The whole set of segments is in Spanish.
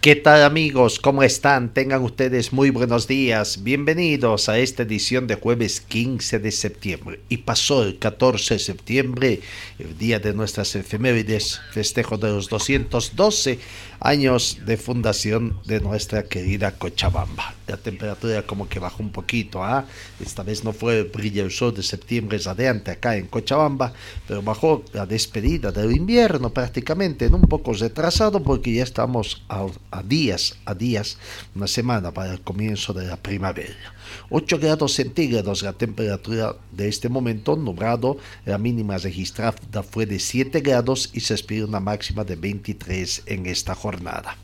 ¿Qué tal amigos? ¿Cómo están? Tengan ustedes muy buenos días. Bienvenidos a esta edición de jueves 15 de septiembre. Y pasó el 14 de septiembre, el día de nuestras efemérides, festejo de los 212 años de fundación de nuestra querida Cochabamba. La temperatura como que bajó un poquito, ¿ah? Esta vez no fue el brillo del sol de septiembre radiante acá en Cochabamba, pero bajó la despedida del invierno prácticamente, en un poco retrasado porque ya estamos a días, a días, una semana para el comienzo de la primavera. 8 grados centígrados la temperatura de este momento, nublado, la mínima registrada fue de 7 grados y se espera una máxima de 23 en esta jornada.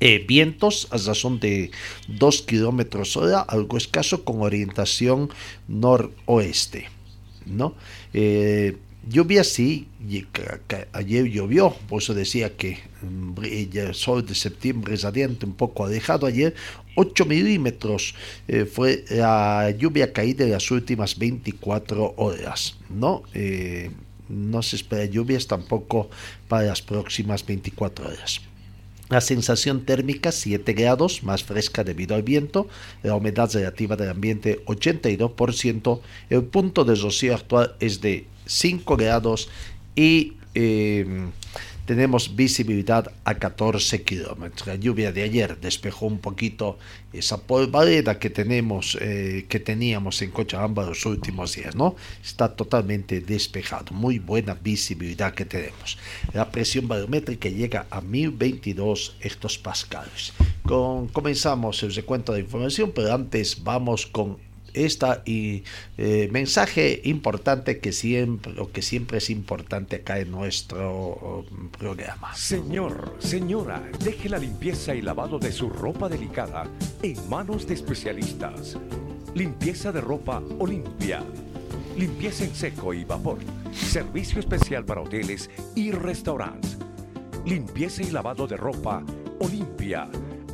Eh, vientos a razón de 2 kilómetros hora, algo escaso con orientación noroeste. ¿no? Eh, lluvia sí, ayer llovió, por eso decía que el sol de septiembre radiante un poco alejado ayer, 8 milímetros eh, fue la lluvia caída en las últimas 24 horas, ¿no? Eh, no se espera lluvias tampoco para las próximas 24 horas. La sensación térmica 7 grados, más fresca debido al viento, la humedad relativa del ambiente 82%, el punto de rocío actual es de 5 grados y eh, tenemos visibilidad a 14 kilómetros. La lluvia de ayer despejó un poquito esa polvareda que tenemos, eh, que teníamos en Cochabamba los últimos días, ¿no? Está totalmente despejado, muy buena visibilidad que tenemos. La presión barométrica llega a 1022 hectopascales. Con, comenzamos el recuento de información, pero antes vamos con esta y eh, mensaje importante que siempre, lo que siempre es importante acá en nuestro um, programa. Señor, señora, deje la limpieza y lavado de su ropa delicada en manos de especialistas. Limpieza de ropa Olimpia. Limpieza en seco y vapor. Servicio especial para hoteles y restaurantes. Limpieza y lavado de ropa Olimpia.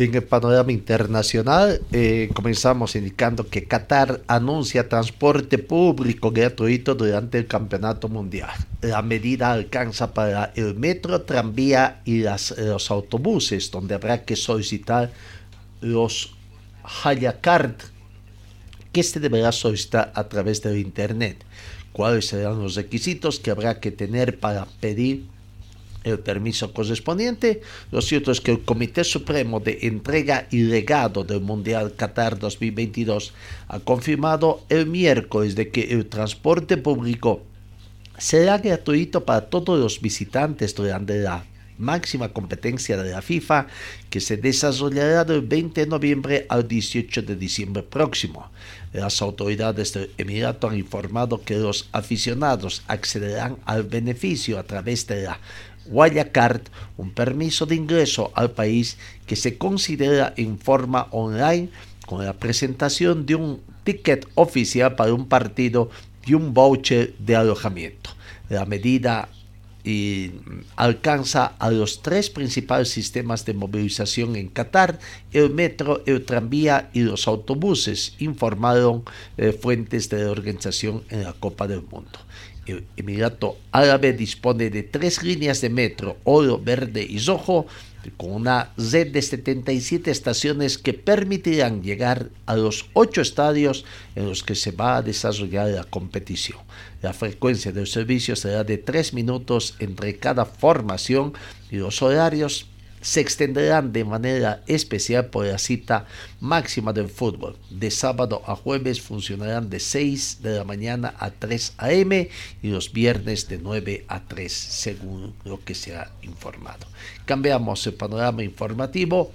En el panorama internacional, eh, comenzamos indicando que Qatar anuncia transporte público gratuito durante el campeonato mundial. La medida alcanza para el metro, tranvía y los autobuses, donde habrá que solicitar los Hayacard que se deberá solicitar a través del Internet. ¿Cuáles serán los requisitos que habrá que tener para pedir el permiso correspondiente? Lo cierto es que el Comité Supremo de Entrega y Legado del Mundial Qatar 2022 ha confirmado el miércoles de que el transporte público será gratuito para todos los visitantes durante la máxima competencia de la FIFA que se desarrollará del 20 de noviembre al 18 de diciembre próximo. Las autoridades del Emirato han informado que los aficionados accederán al beneficio a través de la Card, un permiso de ingreso al país que se considera en forma online con la presentación de un ticket oficial para un partido y un voucher de alojamiento. La medida y alcanza a los tres principales sistemas de movilización en Qatar, el metro, el tranvía y los autobuses, informaron eh, fuentes de la organización en la Copa del Mundo. El Emirato Árabe dispone de tres líneas de metro, oro, verde y rojo, con una red de 77 estaciones que permitirán llegar a los ocho estadios en los que se va a desarrollar la competición. La frecuencia del servicio será de 3 minutos entre cada formación y los horarios se extenderán de manera especial por la cita máxima del fútbol. De sábado a jueves funcionarán de 6 de la mañana a 3 a.m. y los viernes de 9 a 3, según lo que se ha informado. Cambiamos el panorama informativo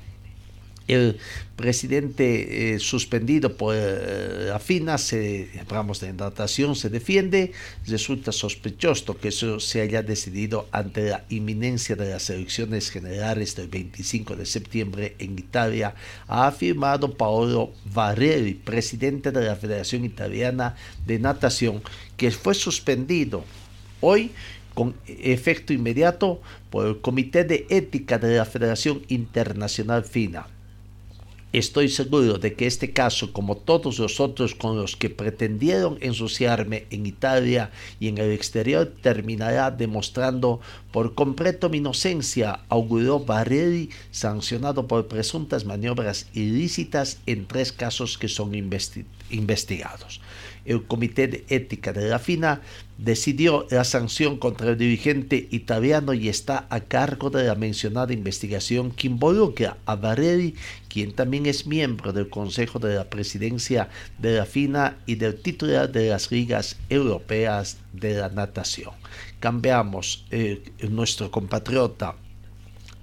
el presidente eh, suspendido por eh, la FINA, se, hablamos de natación, se defiende, resulta sospechoso que eso se haya decidido ante la inminencia de las elecciones generales del 25 de septiembre en Italia, ha afirmado Paolo Varelli, presidente de la Federación Italiana de Natación, que fue suspendido hoy con efecto inmediato por el Comité de Ética de la Federación Internacional FINA Estoy seguro de que este caso, como todos los otros con los que pretendieron ensuciarme en Italia y en el exterior, terminará demostrando por completo mi inocencia, auguró Barreri, sancionado por presuntas maniobras ilícitas en tres casos que son investigados el Comité de Ética de la FINA decidió la sanción contra el dirigente italiano y está a cargo de la mencionada investigación que involucra a Barelli, quien también es miembro del Consejo de la Presidencia de la FINA y del titular de las ligas europeas de la natación. Cambiamos eh, nuestro compatriota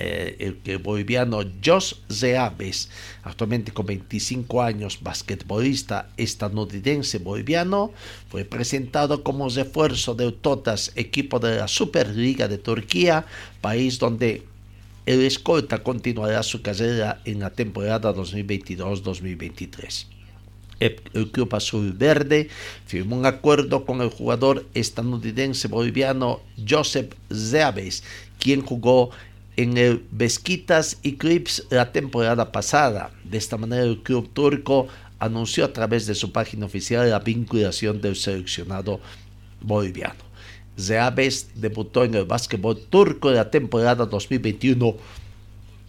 eh, el, boliviano Jos Zeabes, actualmente con 25 años, basquetbolista estadounidense boliviano, fue presentado como refuerzo de Totas, equipo de la Superliga de Turquía, país donde el escolta continuará su carrera en la temporada 2022-2023 el Club Azul Verde firmó un acuerdo con el jugador estadounidense boliviano Joseph Zeabes, quien jugó en el Besquitas y Clips la temporada pasada. De esta manera el club turco anunció a través de su página oficial la vinculación del seleccionado boliviano. Zeabes debutó en el básquetbol turco de la temporada 2021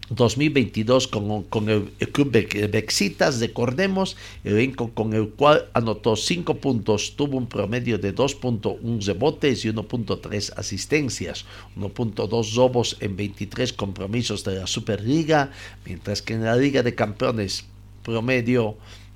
2022 con, con el, club Bexitas, recordemos, elenco con el cual anotó 5 puntos, tuvo un promedio de 2.1 rebotes y 1.3 asistencias, 1.2 robos en 23 compromisos de la Superliga, mientras que en la Liga de Campeones promedio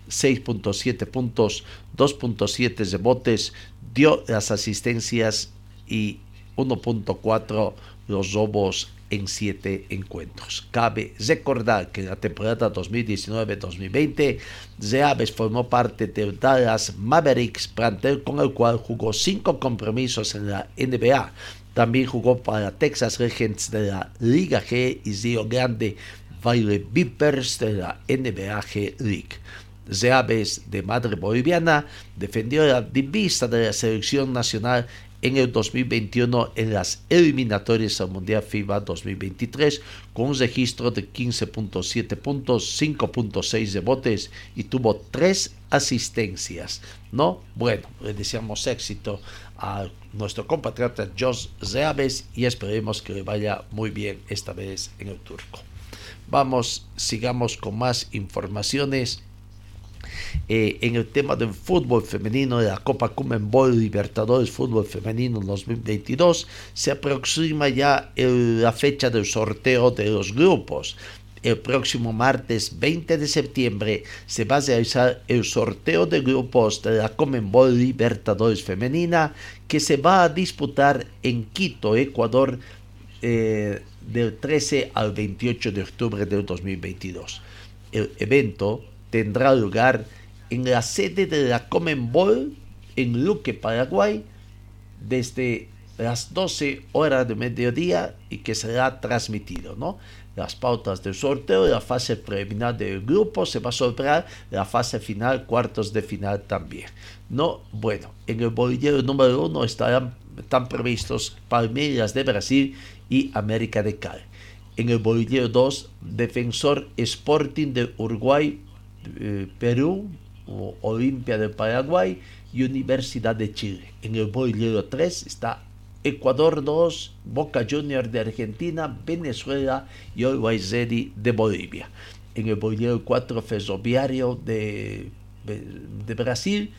6.7 puntos, 2.7 rebotes, dio las asistencias y 1.4 los robos en siete encuentros. Cabe recordar que en la temporada 2019-2020, Zeaves formó parte de Dallas Mavericks, plantel con el cual jugó cinco compromisos en la NBA. También jugó para Texas Regents de la Liga G y Río Grande Valley Vipers de la NBA G League. Zeaves, de madre boliviana, defendió la divisa de la selección nacional en el 2021 en las eliminatorias al Mundial FIBA 2023 con un registro de 15.7 puntos, 5.6 de botes y tuvo 3 asistencias. ¿No? Bueno, le deseamos éxito a nuestro compatriota Jos Zeaves y esperemos que le vaya muy bien esta vez en el turco. Vamos, sigamos con más informaciones eh, en el tema del fútbol femenino de la Copa Cumenbol Libertadores Fútbol Femenino 2022, se aproxima ya la fecha del sorteo de los grupos. El próximo martes 20 de septiembre se va a realizar el sorteo de grupos de la Comenbol Libertadores Femenina que se va a disputar en Quito, Ecuador, eh, del 13 al 28 de octubre del 2022. El evento tendrá lugar en la sede de la Comenbol en Luque, Paraguay, desde las 12 horas de mediodía y que será transmitido, ¿no? Las pautas del sorteo, la fase preliminar del grupo, se va a sortear la fase final, cuartos de final también. No, bueno, en el bolillero número uno estarán están previstos Palmeiras de Brasil y América de Cali. En el bolillero 2, Defensor Sporting de Uruguay eh, Perú, Olimpia de Paraguay y Universidad de Chile. En el bolillero 3 está Ecuador 2, Boca Juniors de Argentina, Venezuela y Always de Bolivia. En el bolillo 4, Ferroviario de, de Brasil,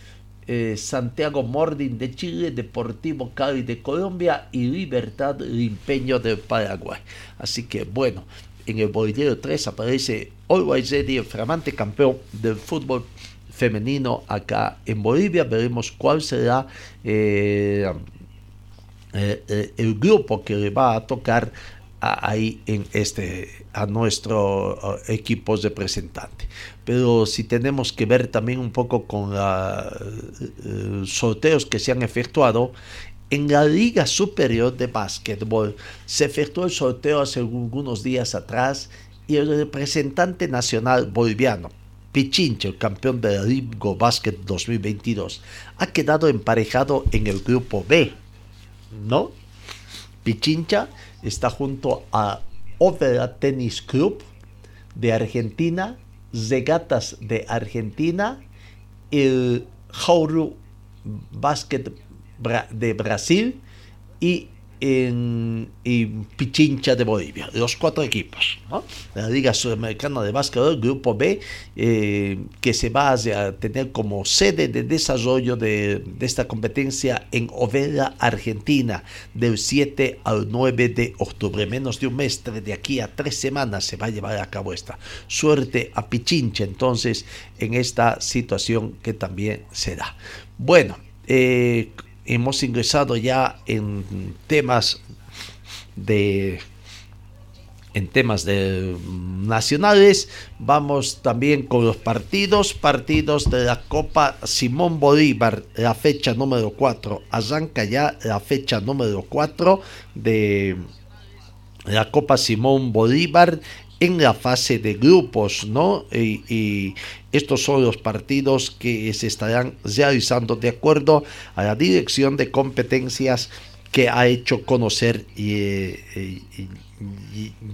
eh, Santiago Morning de Chile, Deportivo Cali de Colombia y Libertad Limpeño de Paraguay. Así que bueno, en el bolillero 3 aparece Always Ready, el flamante campeón del fútbol femenino acá en Bolivia. Veremos cuál será eh, eh, eh, el grupo que le va a tocar a, ahí en este a nuestro uh, equipo representante. Pero si tenemos que ver también un poco con los sorteos que se han efectuado, en la Liga Superior de Básquetbol se efectuó el sorteo hace algunos días atrás y el representante nacional boliviano, Pichincha, el campeón de la Liga Basket 2022, ha quedado emparejado en el grupo B, ¿no? Pichincha está junto a Overa Tennis Club de Argentina, Zegatas de Argentina, el Jauru Basket de Brasil y en, Pichincha de Bolivia, los cuatro equipos. La Liga Sudamericana de Básquetbol, Grupo B, eh, que se va a tener como sede de desarrollo de, esta competencia en Ovela, Argentina, del 7 al 9 de octubre. Menos de un mes, de aquí a tres semanas se va a llevar a cabo esta. Suerte a Pichincha entonces en esta situación que también se da. Bueno, eh, hemos ingresado ya en temas de en temas de nacionales vamos también con los partidos partidos de la Copa Simón Bolívar la fecha número 4 arranca ya la fecha número 4 de la Copa Simón Bolívar en la fase de grupos, ¿no? Y, estos son los partidos que se estarán realizando de acuerdo a la dirección de competencias que ha hecho conocer y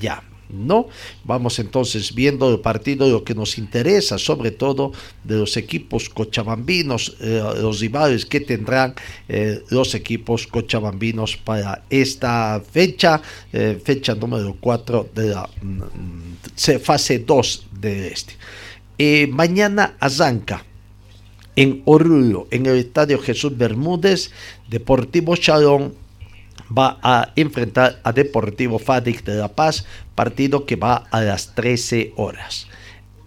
ya. ¿No? Vamos entonces viendo el partido, lo que nos interesa, sobre todo de los equipos cochabambinos, eh, los rivales que tendrán eh, los equipos cochabambinos para esta fecha, eh, fecha número 4 de la mm, fase 2 del este. mañana arranca en Oruro, en el Estadio Jesús Bermúdez, Deportivo Chalón va a enfrentar a Deportivo Fadic de La Paz, partido que va a las 13 horas.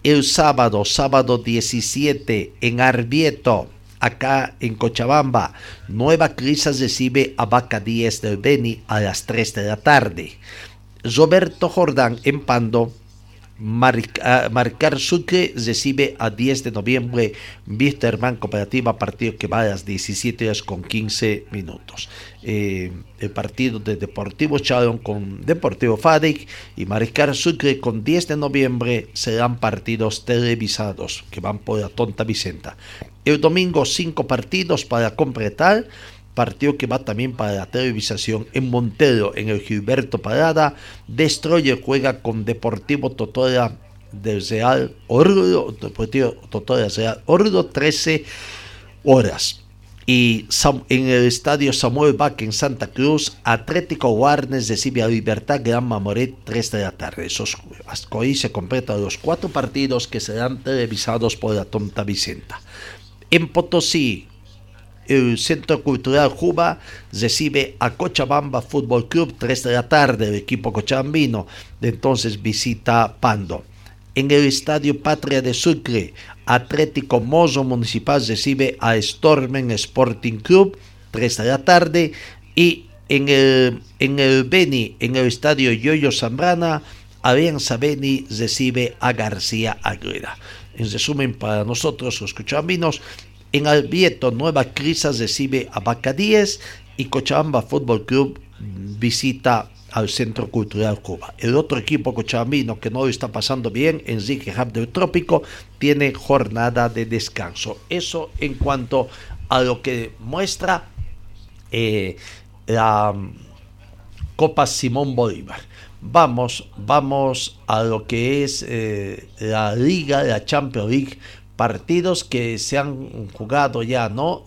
El sábado, sábado 17, en Arbieto, acá en Cochabamba, Nueva Crisis recibe a Vaca 10 del Beni a las 3 de la tarde. Roberto Jordán en Pando Marcar Sucre recibe a 10 de noviembre Wisterman Cooperativa, partido que va a las 17 horas con 15 minutos. Eh, el partido de Deportivo Chalón con Deportivo Fadic y Maricar Sucre con 10 de noviembre serán partidos televisados que van por la Tonta Vicenta. El domingo, cinco partidos para completar partido que va también para la televisación en Montero, en el Gilberto Parada. Destroyer juega con Deportivo Totora del Real Ordo, Deportivo Totora Real Ordo, 13 horas. Y en el estadio Samuel Bach en Santa Cruz, Atlético Warnes recibe a Libertad Gran Mamoret 3 de la tarde. Esos, hoy se completan los cuatro partidos que serán televisados por la Tonta Vicenta. En Potosí, el Centro Cultural Juba recibe a Cochabamba Fútbol Club 3 de la tarde, el equipo cochabambino. Entonces visita Pando. En el Estadio Patria de Sucre, Atlético Mozo Municipal recibe a Stormen Sporting Club 3 de la tarde. Y en el, en el Beni, en el Estadio Yoyo Zambrana, Alianza Beni recibe a García Aguilera. En resumen, para nosotros los cochabambinos, en Albieto, Nueva Crisis recibe a Bacadíes y Cochabamba Fútbol Club visita al Centro Cultural Cuba. El otro equipo cochabambino que no lo está pasando bien, Enrique Hub del Trópico, tiene jornada de descanso. Eso en cuanto a lo que muestra eh, la Copa Simón Bolívar. Vamos, vamos a lo que es eh, la Liga, la Champions League partidos que se han jugado ya, ¿no?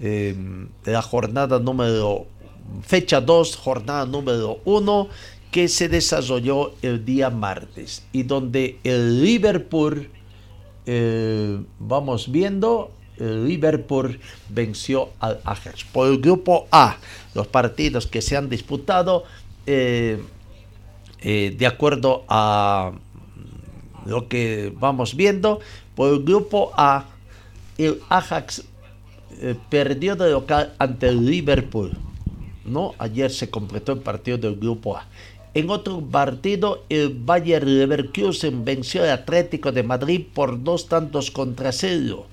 Em, la jornada número fecha 2, jornada número 1, que se desarrolló el día martes y donde el Liverpool, eh, vamos viendo, el Liverpool venció al Ajax. Por el grupo A, los partidos que se han disputado, eh, eh, de acuerdo a lo que vamos viendo, por el grupo A, el Ajax perdió de local ante el Liverpool. ¿no? Ayer se completó el partido del grupo A. En otro partido, el Bayer Leverkusen venció al Atlético de Madrid por dos tantos contra cero.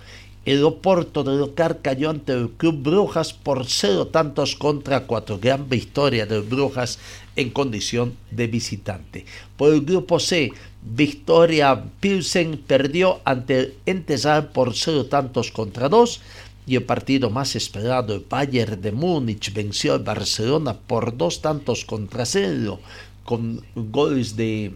El Oporto de local cayó ante el Club Brujas por cero tantos contra cuatro. Gran victoria del Brujas en condición de visitante. Por el grupo C, Victoria Pilsen perdió ante el Entesal por cero tantos contra dos. Y el partido más esperado, el Bayern de Múnich, venció al Barcelona por dos tantos contra cero con goles de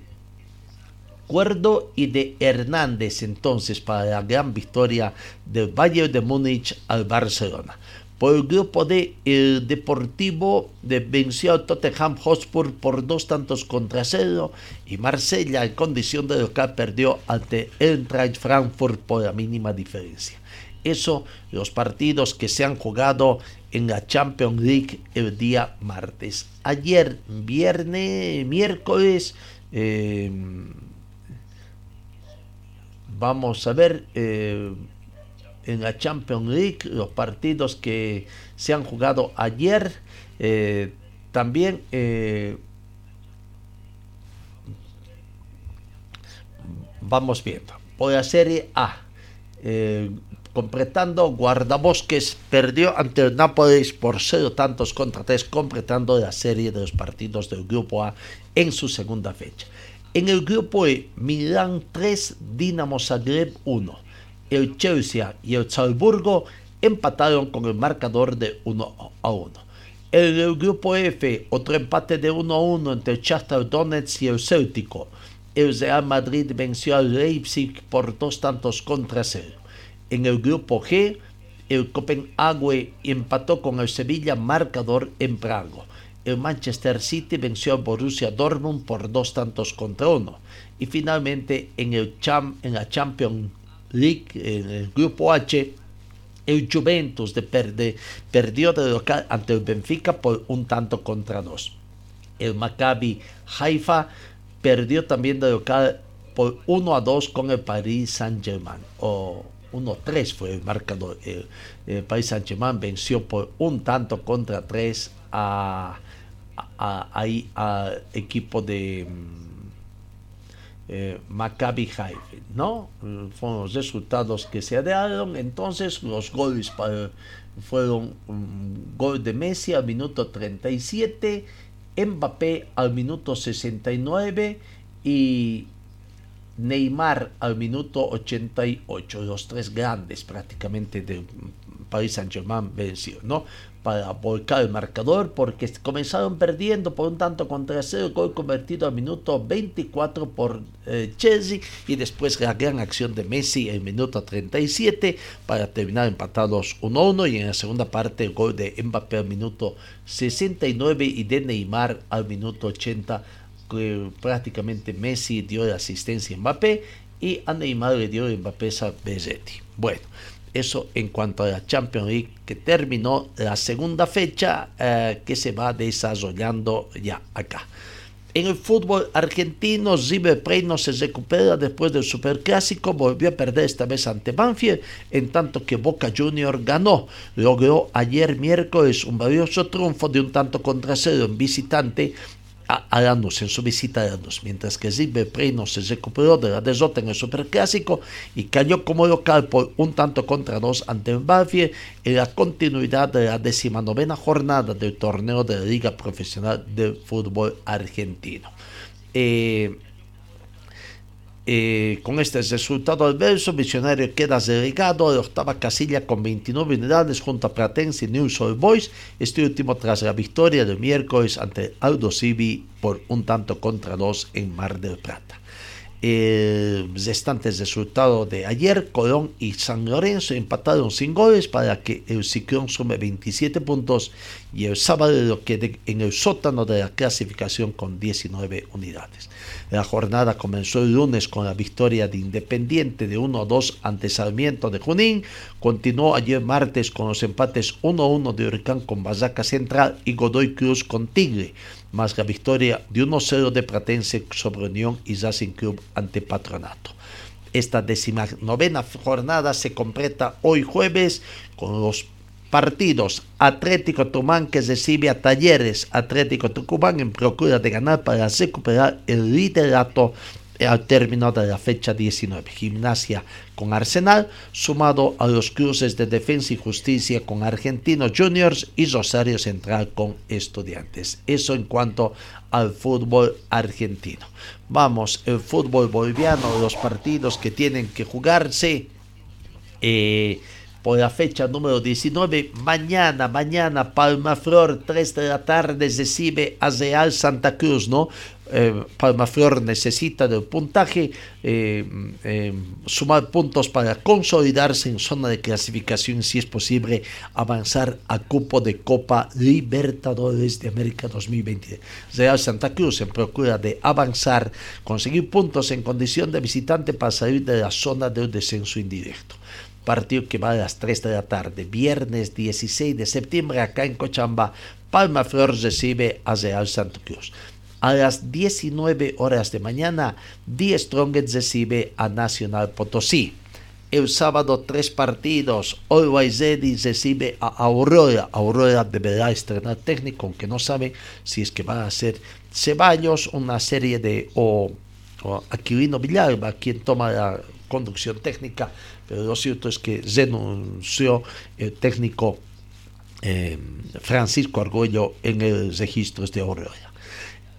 Cuerdo y de Hernández entonces para la gran victoria del Bayern de Múnich al Barcelona. Por el grupo de el Deportivo de venció al Tottenham Hotspur por dos tantos contra cero y Marsella en condición de local perdió ante Eintracht Frankfurt por la mínima diferencia. Eso los partidos que se han jugado en la Champions League el día martes. Ayer, viernes, miércoles, eh, vamos a ver eh, en la Champions League los partidos que se han jugado ayer. Eh, también vamos viendo. Por la Serie A completando Guardabosques perdió ante el Nápoles por cero tantos contra tres, completando la serie de los partidos del Grupo A en su segunda fecha. En el Grupo E, Milán 3, Dinamo Zagreb 1. El Chelsea y el Salzburgo empataron con el marcador de 1 a 1. En el Grupo F, otro empate de 1 a 1 entre el Shakhtar Donetsk y el Céltico. El Real Madrid venció al Leipzig por dos tantos contra cero. En el grupo G, el Copenhague empató con el Sevilla marcador en Prago. El Manchester City venció al Borussia Dortmund por dos tantos contra uno. Y finalmente en, el en la Champions League, en el grupo H, el Juventus de Perde perdió de local ante el Benfica por un tanto contra dos. El Maccabi Haifa perdió también de local por 1 a 2 con el Paris Saint-Germain. 1-3 fue el marcador. El, País Saint-Germain venció por un tanto contra tres a, a, equipo de mm, eh, Maccabi Haifa, ¿no? Fueron los resultados que se dieron. Entonces los goles fueron gol de Messi al minuto 37, Mbappé al minuto 69 y Neymar al minuto 88, los tres grandes prácticamente de Paris Saint-Germain venció, ¿no? Para volcar el marcador porque comenzaron perdiendo por un tanto contra cero, gol convertido al minuto 24 por eh, Chelsea y después la gran acción de Messi en minuto 37 para terminar empatados 1-1 y en la segunda parte gol de Mbappé al minuto 69 y de Neymar al minuto 80 que prácticamente Messi dio la asistencia a Mbappé y a Neymar le dio Mbappé a Bezetti. Bueno, eso en cuanto a la Champions League que terminó la segunda fecha eh, que se va desarrollando ya acá. En el fútbol argentino, River Plate no se recupera después del superclásico, volvió a perder esta vez ante Banfield, en tanto que Boca Junior ganó. Logró ayer miércoles un valioso triunfo de un tanto contra cero en visitante a, Lanús en su visita a Lanús, mientras que River Plate se recuperó de la derrota en el Superclásico y cayó como local por un tanto contra dos ante el en la continuidad de la decimanovena jornada del torneo de la Liga Profesional de Fútbol Argentino. Eh, eh, con este resultado adverso, Visionario queda relegado a octava casilla con 29 unidades junto a Platense y News Old Boys, este último tras la victoria del miércoles ante Aldo Civi por un tanto contra dos en Mar del Plata. eh, restantes resultados de ayer, Colón y San Lorenzo empataron sin goles para que el Ciclón sume 27 puntos y el sábado lo quede en el sótano de la clasificación con 19 unidades. La jornada comenzó el lunes con la victoria de Independiente de 1-2 ante Sarmiento de Junín, continuó ayer martes con los empates 1-1 de Huracán con Bazaca Central y Godoy Cruz con Tigre más la victoria de 1-0 de Pratense sobre Unión y Racing Club ante Patronato. Esta novena jornada se completa hoy jueves con los partidos Atlético Tumán que recibe a Talleres, Atlético Tucumán en procura de ganar para recuperar el liderato al término de la fecha 19. Gimnasia con Arsenal, sumado a los cruces de Defensa y Justicia con Argentinos Juniors y Rosario Central con Estudiantes. Eso en cuanto al fútbol argentino. Vamos, el fútbol boliviano, los partidos que tienen que jugarse. Eh, por la fecha número 19. Mañana, mañana, Palma Flor, 3 de la tarde, recibe a Real Santa Cruz, ¿no? Eh, Palma Flor necesita del puntaje, eh, eh, sumar puntos para consolidarse en zona de clasificación, si es posible, avanzar a cupo de Copa Libertadores de América 2020. Real Santa Cruz en procura de avanzar, conseguir puntos en condición de visitante para salir de la zona del descenso indirecto partido que va a las 3 de la tarde, viernes 16 de septiembre, acá en Cochamba, Palma Flor recibe a Real Santa Cruz. A las 19 horas de mañana, Die Strongest recibe a Nacional Potosí. El sábado tres partidos. Always Ready recibe a Aurora. Aurora deberá estrenar técnico, aunque no sabe si es que va a ser Ceballos, una serie de o, Aquilino Villalba, quien toma la conducción técnica pero lo cierto es que renunció el técnico eh, Francisco Argüello en el registro de Aurora.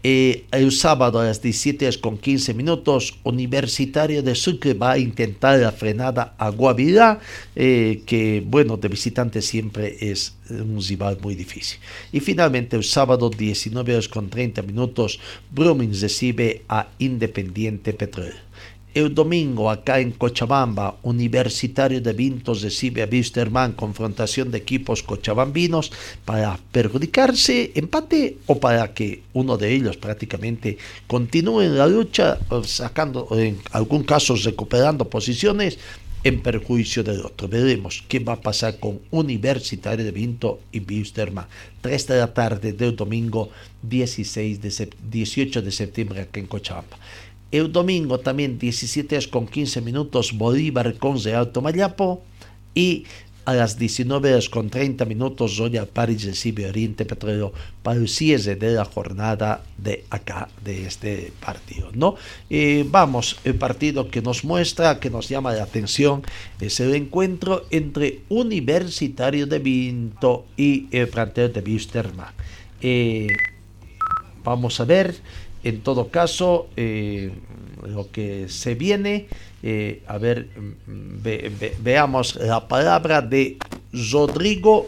Eh, el sábado a las 17 con 15 minutos, Universitario de Sucre va a intentar la frenada a Guavirá, eh, que bueno, de visitante siempre es un rival muy difícil. Y finalmente el sábado 19 horas con 30 minutos, Brumming recibe a Independiente Petróleo. El domingo, acá en Cochabamba, Universitario de Vintos recibe a Wisterman, confrontación de equipos cochabambinos para perjudicarse, empate o para que uno de ellos prácticamente continúe en la lucha, sacando, en algún caso recuperando posiciones en perjuicio del otro. Veremos qué va a pasar con Universitario de Vinto y Wisterman. 3 de la tarde del domingo 16 de 18 de septiembre acá en Cochabamba. El domingo también 17 horas con 15 minutos Bolívar con Real Tomayapo y a las 19 horas con 30 minutos Royal Paris recibe Oriente Petróleo para el cierre de la jornada de acá, de este partido. ¿no? Eh, vamos, el partido que nos muestra, que nos llama la atención, es el encuentro entre Universitario de Vinto y el plantel de Wisterman. Eh, vamos a ver en todo caso, eh, lo que se viene, eh, a ver, mm, veamos la palabra de Rodrigo,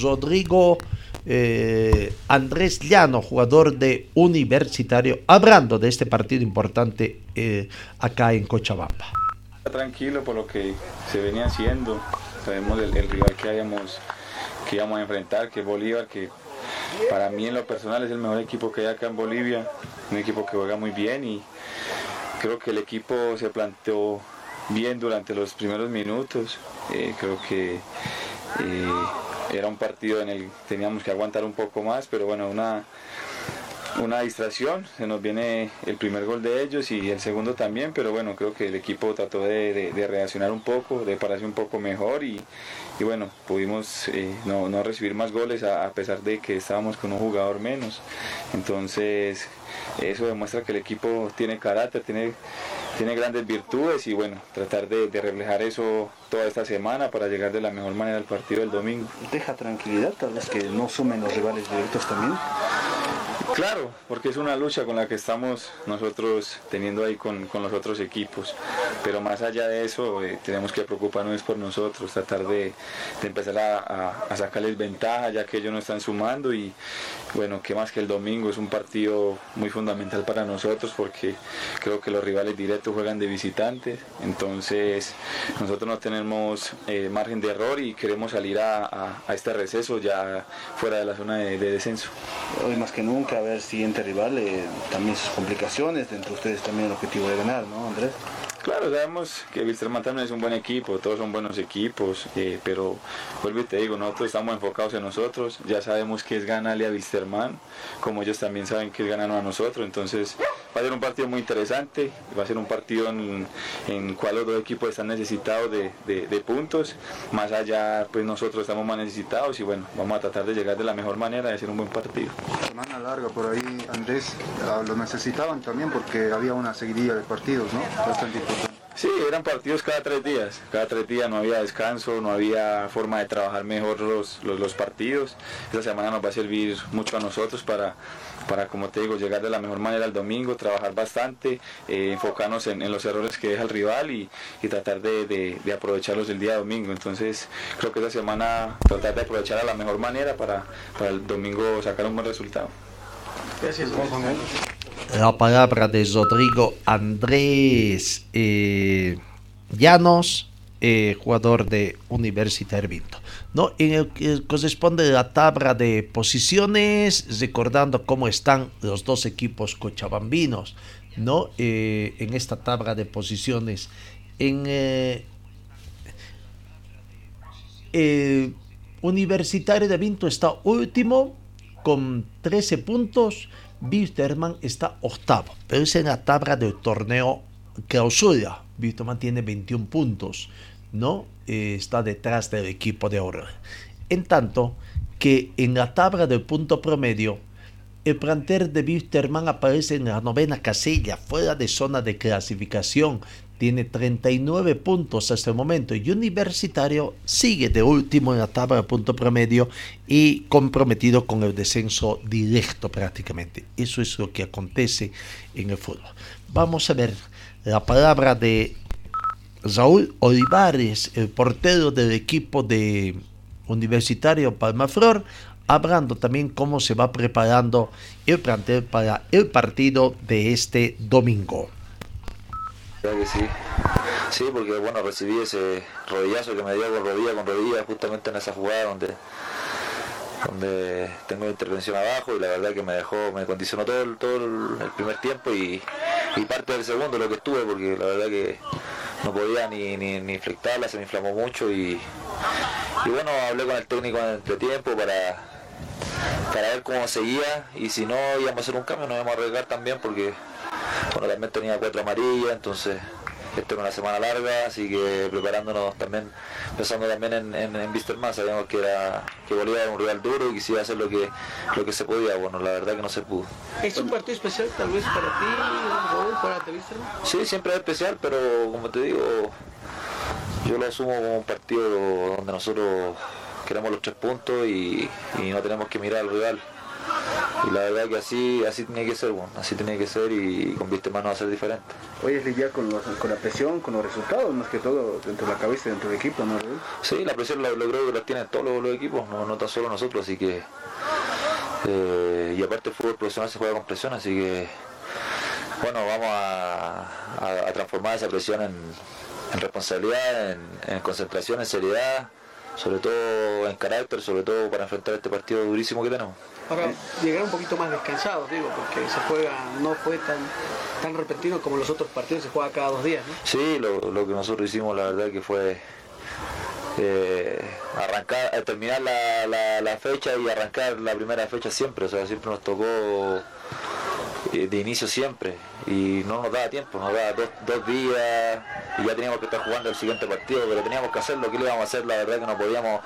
Rodrigo eh, Andrés Llano, jugador de Universitario, hablando de este partido importante acá en Cochabamba. Tranquilo por lo que se venía haciendo, sabemos el, el rival que, hayamos, que íbamos a enfrentar, que es Bolívar, que para mí en lo personal es el mejor equipo que hay acá en Bolivia, un equipo que juega muy bien y creo que el equipo se planteó bien durante los primeros minutos. Eh, creo que eh, era un partido en el que teníamos que aguantar un poco más, pero bueno, una, una distracción, se nos viene el primer gol de ellos y el segundo también, pero bueno, creo que el equipo trató de, reaccionar un poco, de pararse un poco mejor y, bueno, pudimos eh, no, recibir más goles a, pesar de que estábamos con un jugador menos. Entonces, eso demuestra que el equipo tiene carácter, tiene, tiene grandes virtudes y bueno, tratar de, de reflejar eso toda esta semana para llegar de la mejor manera al partido del domingo. ¿Deja tranquilidad tal vez que no sumen los rivales directos también? Claro, porque es una lucha con la que estamos nosotros teniendo ahí con, los otros equipos. Pero más allá de eso eh, tenemos que preocuparnos por nosotros, tratar de, empezar a, sacarles ventaja ya que ellos no están sumando y bueno, que más que el domingo es un partido muy fundamental para nosotros porque creo que los rivales directos juegan de visitantes, entonces nosotros no tenemos eh, margen de error y queremos salir a, este receso ya fuera de la zona de, de descenso. Hoy más que nunca, a ver, siguiente rival, eh, también sus complicaciones, dentro de ustedes también el objetivo de ganar, ¿no, Andrés? Claro, sabemos que Wilstermann también es un buen equipo, todos son buenos equipos, eh, pero vuelvo y te digo, nosotros estamos enfocados en nosotros, ya sabemos que es ganarle a Wilstermann, como ellos también saben que es ganarnos a nosotros, entonces va a ser un partido muy interesante, va a ser un partido en, el cual los dos equipos están necesitados de, de, de, puntos, más allá pues nosotros estamos más necesitados y bueno, vamos a tratar de llegar de la mejor manera y hacer un buen partido. Semana larga por ahí, Andrés, lo necesitaban también porque había una seguidilla de partidos, ¿no? Bastante importante. Sí, eran partidos cada tres días. Cada tres días no había descanso, no había forma de trabajar mejor los, los, los partidos. Esta semana nos va a servir mucho a nosotros para, para, como te digo, llegar de la mejor manera el domingo, trabajar bastante, eh, enfocarnos en, en, los errores que deja el rival y, y tratar de, de, de, aprovecharlos el día domingo. Entonces, creo que esta semana tratar de aprovechar a la mejor manera para, para el domingo sacar un buen resultado. Gracias, Juan la palabra de Rodrigo Andrés eh, Llanos, eh, jugador de Universitario Vinto. ¿No? En el que corresponde la tabla de posiciones, recordando cómo están los dos equipos cochabambinos ¿no? Eh, en esta tabla de posiciones. En Universitario de Vinto está último con 13 puntos Wisterman está octavo, pero es en la tabla del torneo clausura. Wisterman tiene 21 puntos, ¿no? Eh, está detrás del equipo de oro. En tanto que en la tabla del punto promedio, el planter de Wisterman aparece en la novena casilla, fuera de zona de clasificación. Tiene 39 puntos hasta el momento y Universitario sigue de último en la tabla de punto promedio y comprometido con el descenso directo prácticamente. Eso es lo que acontece en el fútbol. Vamos a ver la palabra de Raúl Olivares, el portero del equipo de Universitario Palmaflor, hablando también cómo se va preparando el plantel para el partido de este domingo. Sí. Sí, porque bueno, recibí ese rodillazo que me dio con rodilla con rodilla justamente en esa jugada donde donde tengo intervención abajo y la verdad que me dejó, me condicionó todo el, todo el primer tiempo y, y, parte del segundo lo que estuve porque la verdad que no podía ni, ni, ni flectarla, se me inflamó mucho y, y bueno, hablé con el técnico en el tiempo para, para ver cómo seguía y si no íbamos a hacer un cambio nos íbamos a arriesgar también porque bueno, también tenía cuatro amarillas, entonces esto era una semana larga, así que preparándonos también, pensando también en, en, en sabíamos que era que Bolívar era un rival duro y quisiera hacer lo que lo que se podía, bueno, la verdad que no se pudo. ¿Es un partido especial tal vez para ti, Raúl, para ti, Wisterman? Sí, siempre es especial, pero como te digo, yo lo asumo como un partido donde nosotros queremos los tres puntos y, y no tenemos que mirar al rival y la verdad que así así tenía que ser bueno, así tenía que ser y con viste mano va a ser diferente hoy es lidiar con, los, con la presión con los resultados más que todo dentro de la cabeza dentro del equipo ¿no? sí la presión lo, lo creo que la tienen todos los, los equipos no, no tan solo nosotros así que eh, y aparte el fútbol profesional se juega con presión así que bueno vamos a, a, a transformar esa presión en, en responsabilidad en, en concentración en seriedad sobre todo en carácter, sobre todo para enfrentar este partido durísimo que tenemos. Para llegar un poquito más descansados, digo, porque se juega, no fue tan tan repentino como los otros partidos, se juega cada dos días, ¿no? Sí, lo, lo que nosotros hicimos la verdad que fue eh, arrancar, eh, terminar la, la, la, fecha y arrancar la primera fecha siempre, o sea, siempre nos tocó de inicio siempre y no nos daba tiempo, nos daba dos, dos, días y ya teníamos que estar jugando el siguiente partido, pero teníamos que hacerlo, ¿qué le íbamos a hacer? La verdad que no podíamos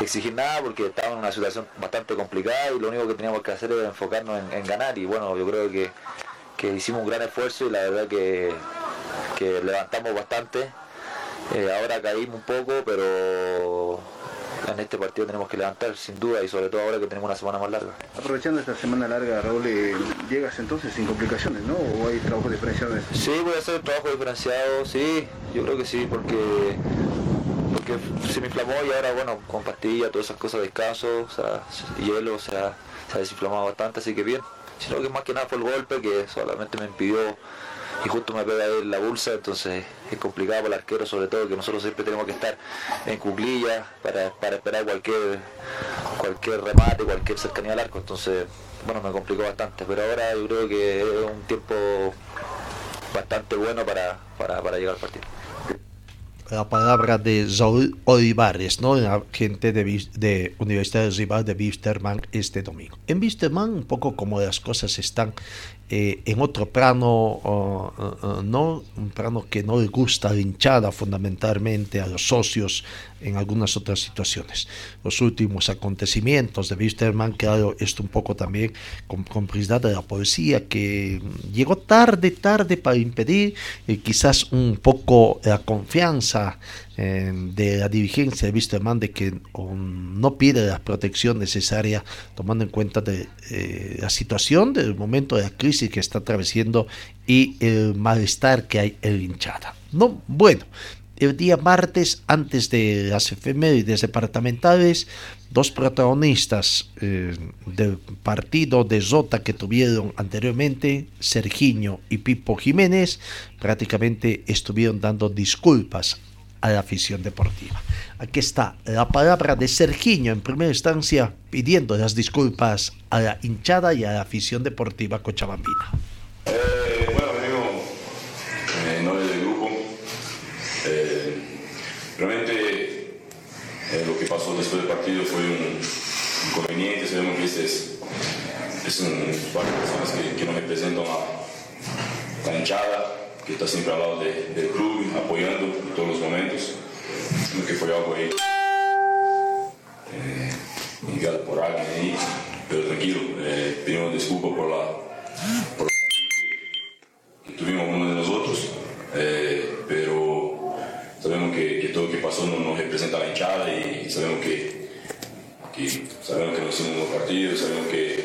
exigir nada porque estábamos en una situación bastante complicada y lo único que teníamos que hacer era enfocarnos en, en ganar y bueno, yo creo que, que, hicimos un gran esfuerzo y la verdad que, que levantamos bastante. Eh, ahora caímos un poco, pero en este partido tenemos que levantar, sin duda, y sobre todo ahora que tenemos una semana más larga. Aprovechando esta semana larga, Raúl, eh, llegas entonces sin complicaciones, ¿no? ¿O hay trabajo diferenciado? en? Sí, voy a hacer trabajo diferenciado, sí, yo creo que sí, porque porque se me inflamó y ahora, bueno, con pastilla, todas esas cosas, descanso, o sea, hielo, o sea, se ha desinflamado bastante, así que bien. Sino que más que nada fue el golpe que solamente me impidió y justo me pega en la bolsa, entonces es complicado para el arquero, sobre todo que nosotros siempre tenemos que estar en cuclillas para, para esperar cualquier cualquier remate, cualquier cercanía al arco, entonces bueno me complicó bastante, pero ahora yo creo que es un tiempo bastante bueno para, para llegar al partido la palabra de Saúl Olivares, ¿no? la gente de, de Universidad Rival de Wisterman este domingo. En Wisterman, un poco como las cosas están eh, en otro plano, o, o, o, no un plano que no le gusta la hinchada fundamentalmente a los socios en algunas otras situaciones. Los últimos acontecimientos de Wisterman, claro, esto un poco también con complicidad de la policía que llegó tarde, tarde para impedir eh, quizás un poco la confianza eh, de la dirigencia de Wisterman de que no pide la protección necesaria tomando en cuenta de, eh, la situación del momento de la crisis que está atravesando y el malestar que hay en la hinchada. No, bueno, el día martes, antes de las efemérides departamentales, dos protagonistas eh, del partido de Zota que tuvieron anteriormente, Sergiño y Pipo Jiménez, prácticamente estuvieron dando disculpas a la afición deportiva. Aquí está la palabra de Sergiño en primera instancia pidiendo las disculpas a la hinchada y a la afición deportiva cochabambina. Eh, bueno, venimos eh, en nombre del grupo. Eh, realmente eh, lo que pasó después del partido fue un inconveniente. Sabemos que este es, es un par de personas que, que nos representan a la hinchada, está siempre al lado de- del club, apoyando en todos los momentos. Que fue algo ahí eh, enviado por alguien pero tranquilo, eh, pedimos disculpas por la, que tuvimos uno de nosotros, eh, pero sabemos que, todo lo que pasó no nos representa la hinchada y sabemos que, sabemos que no hicimos un buen partido, sabemos que,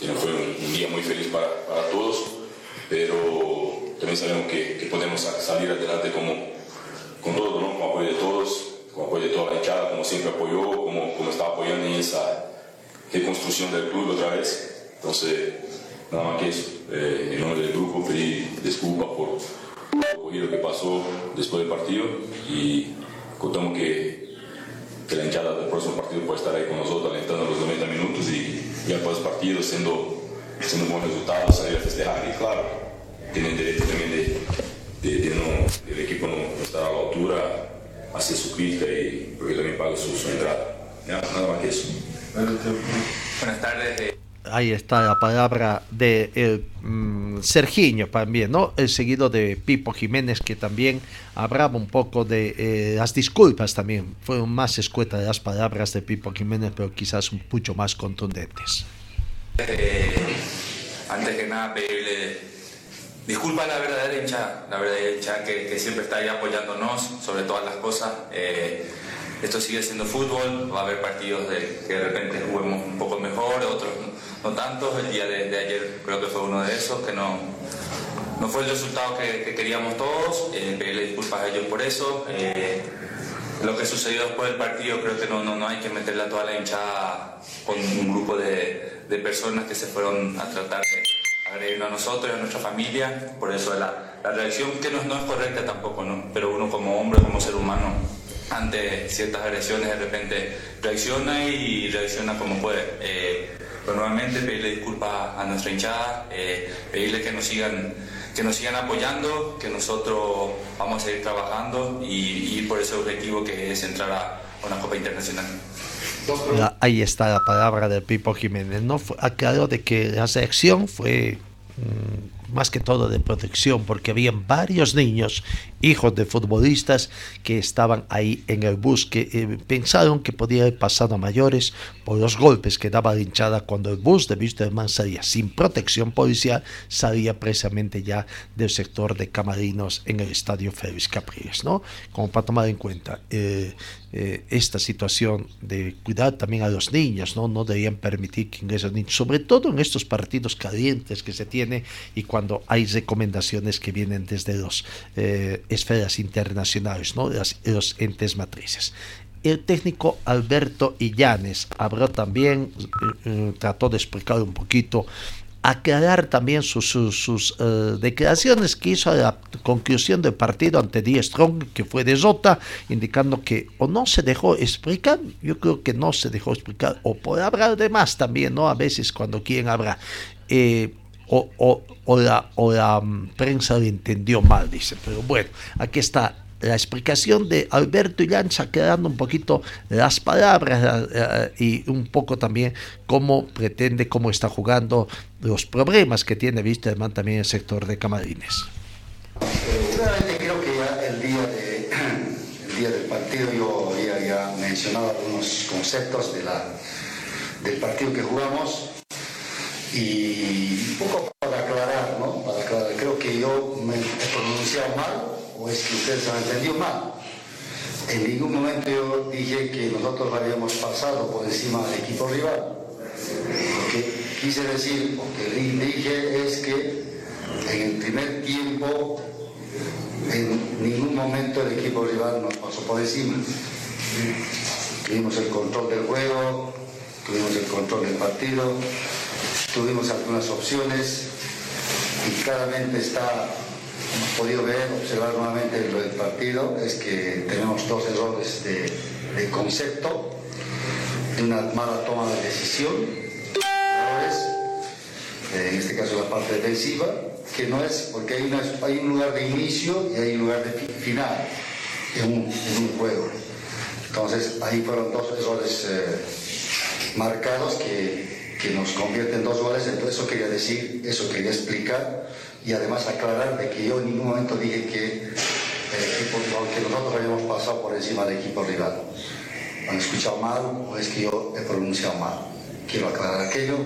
que no fue un, un día muy feliz para, para todos, pero también sabemos que, que podemos sa- salir adelante como, con todo, ¿no? con apoyo de todos, con apoyo de toda la hinchada, como siempre apoyó, como, como está apoyando en esa reconstrucción del club otra vez. Entonces, nada más que eso. Eh, en nombre del grupo pedí disculpas por lo que pasó después del partido y contamos que, que la hinchada del próximo partido puede estar ahí con nosotros alentando los 90 minutos y ya después del partido siendo, siendo un buen resultado, salir a festejar y claro, tienen derecho también de, de, de no, el equipo no estar a la altura, hacer su crítica y porque también paga su, su entrada. Ya, nada más que eso. Buenas tardes. eh, Ahí está la palabra de el, mm, Sergiño también, ¿no? El seguido de Pipo Jiménez, que también hablaba un poco de eh, las disculpas también. Fueron más escuetas las palabras de Pipo Jiménez, pero quizás un mucho más contundentes. eh, antes que nada pedirle disculpas a la verdadera hinchada, la verdadera hinchada que, siempre está ahí apoyándonos sobre todas las cosas. Eh, esto sigue siendo fútbol, va a haber partidos de, que de repente juguemos un poco mejor, otros no tanto. El día de, ayer creo que fue uno de esos, que no, no fue el resultado que, que queríamos todos. Eh, pedirle disculpas a ellos por eso. Eh, lo que sucedió después del partido creo que no, no, no hay que meterle a toda la hinchada con un grupo de, de personas que se fueron a tratar de agredirnos a nosotros y a nuestra familia. Por eso la, la reacción que no, no es correcta tampoco, ¿no? pero uno como hombre, como ser humano, ante ciertas agresiones de repente reacciona y reacciona como puede. Eh, pero nuevamente pedirle disculpas a nuestra hinchada, eh, pedirle que nos sigan que nos sigan apoyando, que nosotros vamos a seguir trabajando y, y por ese objetivo que es entrar a una Copa Internacional. La- ahí está la palabra del Pipo Jiménez. No fue, aclaró de que la reacción fue mm, más que todo de protección, porque habían varios niños, hijos de futbolistas, que estaban ahí en el bus, que eh, pensaron que podía haber pasado a mayores por los golpes que daba la hinchada cuando el bus de Wisterman salía sin protección policial, salía precisamente ya del sector de Camarinos en el estadio Félix Capriles, ¿no? Como para tomar en cuenta. Eh, eh, esta situación de cuidar también a los niños, ¿no? No deberían permitir que ingresen niños, sobre todo en estos partidos calientes que se tiene y cuando hay recomendaciones que vienen desde las eh, esferas internacionales, ¿no? Las, los entes matrices. El técnico Alberto Illanes habló también, eh, trató de explicar un poquito aclarar también sus, sus, declaraciones que hizo a la conclusión del partido ante Die Strong, que fue de Zota, indicando que o no se dejó explicar, yo creo que no se dejó explicar, o por hablar de más también, ¿no? A veces cuando quieren hablar. Eh, o, o, o, la, o la um, prensa lo entendió mal, dice. Pero bueno, aquí está la explicación de Alberto Illanza, quedando un poquito las palabras uh, y un poco también cómo pretende, cómo está jugando los problemas que tiene Wisterman también el sector de Camarines. Realmente creo que ya el día, de, el día del partido yo había mencionado algunos conceptos de la, del partido que jugamos y un poco para aclarar, ¿no? Para aclarar, creo que yo me he pronunciado mal o es que ustedes han entendido mal. En ningún momento yo dije que nosotros habíamos pasado por encima del equipo rival. Lo que quise decir, o que dije es que en el primer tiempo en ningún momento el equipo rival nos pasó por encima. Tuvimos el control del juego, tuvimos el control del partido, tuvimos algunas opciones y claramente está hemos podido ver, observar nuevamente lo del partido, es que tenemos dos errores de, de concepto, una mala toma de decisión, errores, eh, en este caso la parte defensiva, que no es, porque hay, un lugar de inicio y hay un lugar de final en un, en un juego. Entonces ahí fueron dos errores eh, marcados que, que nos convierten en dos goles, entonces eso quería decir, eso quería explicar y además aclarar de que yo en ningún momento dije que, eh, que nosotros habíamos pasado por encima del equipo rival. ¿Han escuchado mal o es que yo he pronunciado mal? Quiero aclarar aquello.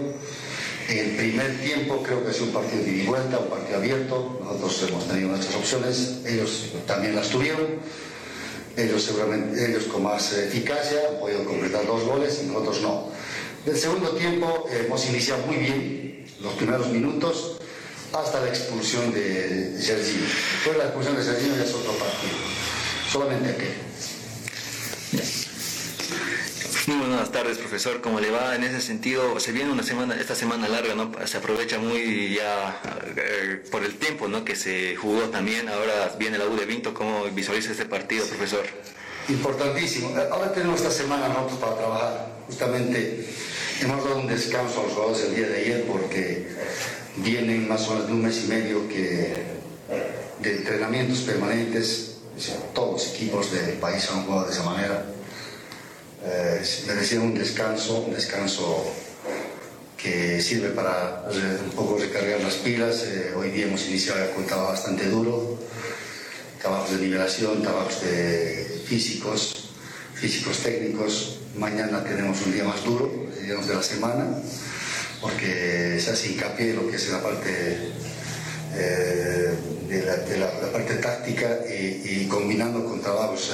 En el primer tiempo creo que sido un partido de vuelta, un partido abierto. Nosotros hemos tenido nuestras opciones, ellos también las tuvieron. Ellos seguramente, ellos con más eficacia han podido completar dos goles y nosotros no. El segundo tiempo eh, hemos iniciado muy bien los primeros minutos hasta la expulsión de Sergio. Después de la expulsión de Sergio ya es otro partido. Solamente aquel. Muy buenas tardes, profesor. ¿Cómo le va? En ese sentido, se viene una semana, esta semana larga, ¿no? Se aprovecha muy ya eh, por el tiempo, ¿no? Que se jugó también. Ahora viene la U de Vinto. ¿Cómo visualiza este partido, profesor? Importantísimo. Ahora tenemos esta semana nosotros para trabajar. Justamente hemos dado un descanso a los jugadores el día de ayer porque vienen más o menos de un mes y medio que de entrenamientos permanentes. Todos los equipos del país han jugado de esa manera eh, un descanso, un descanso que sirve para un poco recargar las pilas. Eh, hoy día hemos iniciado un trabajo bastante duro, trabajos de nivelación, trabajos de físicos, físicos técnicos. Mañana tenemos un día más duro, digamos de la semana, porque se hace hincapié en lo que es la parte eh, de, la, de la, la, parte táctica y, y combinando con trabajos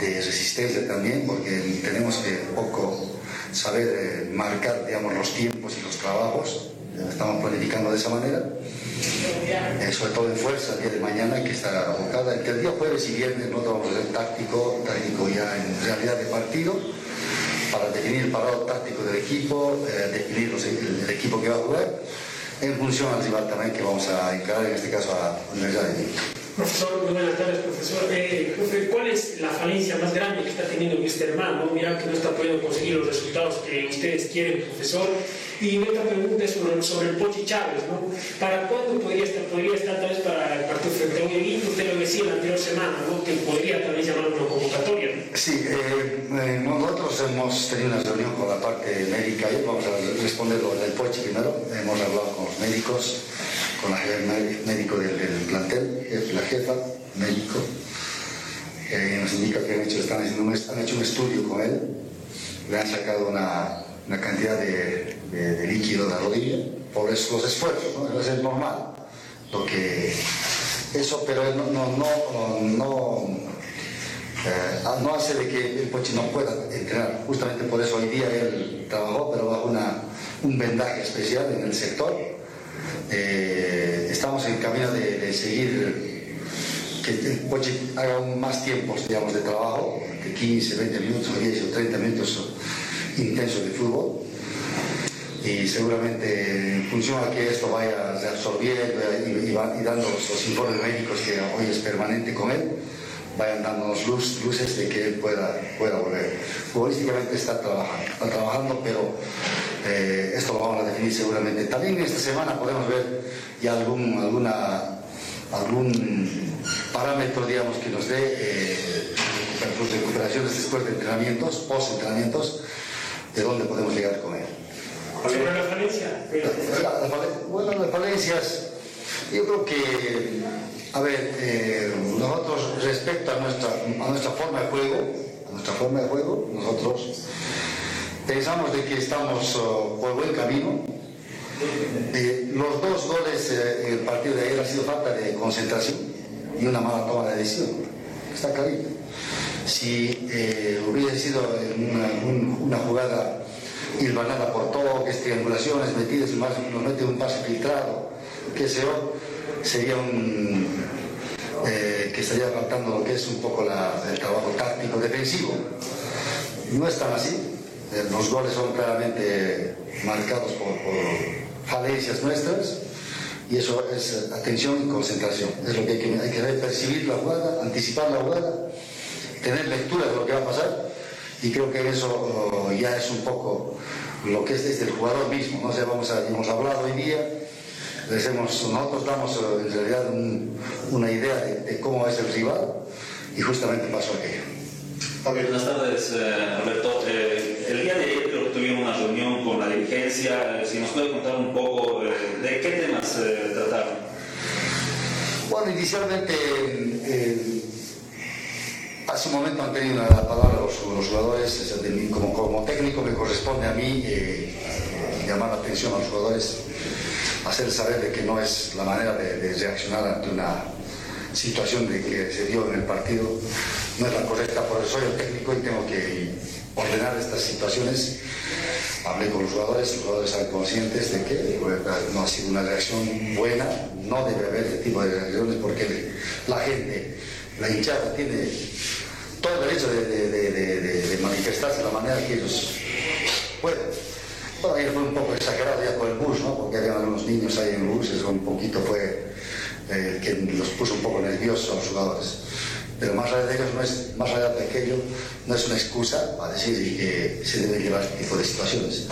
de resistencia también, porque tenemos que un poco saber eh, marcar digamos, los tiempos y los trabajos. Estamos planificando de esa manera, eh, sobre todo en fuerza el día de mañana, que está abocada. El día jueves y viernes no vamos a táctico, táctico ya en realidad de partido, para definir el parado táctico del equipo, eh, definir los, el, equipo que va a jugar, en función al rival también que vamos a encarar, en este caso a Universidad de Vinto. Profesor, buenas tardes, profesor. Eh, ¿Cuál es la falencia más grande que está teniendo Mr. Man? ¿no? Mira que no está pudiendo conseguir los resultados que ustedes quieren, profesor. Y mi otra pregunta es sobre, sobre el Pochi Chávez. ¿no? ¿Para cuándo podría estar, podría estar tal vez para el partido frente a equipo? Usted lo decía la anterior semana, ¿no? que podría también llamar una convocatoria. Sí, eh, eh, nosotros hemos tenido una reunión con la parte médica. Vamos a responder lo del Pochi primero. Hemos hablado con los médicos con la jefe médico del, plantel, la jefa médico, eh, nos indica que han hecho, están haciendo un, han hecho un estudio con él, le han sacado una, una cantidad de, de, líquido de la rodilla por eso, los esfuerzos, ¿no? Es normal. Lo eso, pero no, no, no, no, eh, no hace de que el Pochi no pueda entrenar. Justamente por eso hoy día él trabajó, pero bajo una, un vendaje especial en el sector. Eh, estamos en camino de, seguir que el Pochi haga más tiempos digamos, de trabajo, de 15, 20 minutos, 10 o 30 minutos intensos de fútbol. Y seguramente en función a que esto vaya reabsorbiendo y, y, y dando los informes médicos que hoy es permanente con él, vayan dándonos luz, luces de que él pueda, pueda volver. Futbolísticamente está trabajando, está trabajando pero eh, esto lo vamos a definir seguramente. También esta semana podemos ver ya algún, alguna, algún parámetro digamos, que nos dé eh, recuperaciones después de entrenamientos, post-entrenamientos, de dónde podemos llegar con él. ¿Sobre la falencia? La, la, bueno, las falencias, yo creo que, a ver, eh, nosotros respecto a nuestra, a nuestra forma de juego, a nuestra forma de juego, nosotros pensamos de que estamos uh, por buen camino. Eh, los dos goles eh, en el partido de ayer ha sido falta de concentración y una mala toma de decisión. Está clarito. Si eh, hubiese sido una, un, una jugada hilvanada por toques, triangulaciones metidas nos mete un pase filtrado, que sé yo, sería un eh, que estaría faltando lo que es un poco la, el trabajo táctico defensivo. No es tan así. Eh, los goles son claramente marcados por, por falencias nuestras y eso es atención y concentración. Es lo que hay que, hay que ver, percibir la jugada, anticipar la jugada, tener lectura de lo que va a pasar y creo que eso uh, ya es un poco lo que es desde el jugador mismo. ¿no? O sea, vamos a, hemos hablado hoy día, les hemos, nosotros damos uh, en realidad un, una idea de, de, cómo es el rival y justamente pasó aquello. Okay, buenas tardes, eh, Alberto. Eh, el día de ayer creo que tuvimos una reunión con la dirigencia. Si nos puede contar un poco eh, de qué temas trataron. Bueno, inicialmente Hace un momento han tenido la palabra los, los jugadores, como, como, técnico me corresponde a mí eh, llamar la atención a los jugadores, hacer saber de que no es la manera de, reaccionar ante una situación de que se dio en el partido, no es la correcta, por eso soy el técnico y tengo que ordenar estas situaciones. Hablé con los jugadores, los jugadores están conscientes de que no ha sido una reacción buena, no debe haber este tipo de reacciones porque la gente, la hinchada tiene todo el derecho de, de, de, de, manifestarse de la manera que ellos pueden. Bueno, ayer fue un poco exagerado ya con el bus, ¿no? Porque había algunos niños ahí en el bus, eso un poquito fue eh, que los puso un poco nerviosos a los jugadores. Pero más allá de ellos, no es, más allá de aquello, no es una excusa para decir que se deben llevar este tipo de situaciones.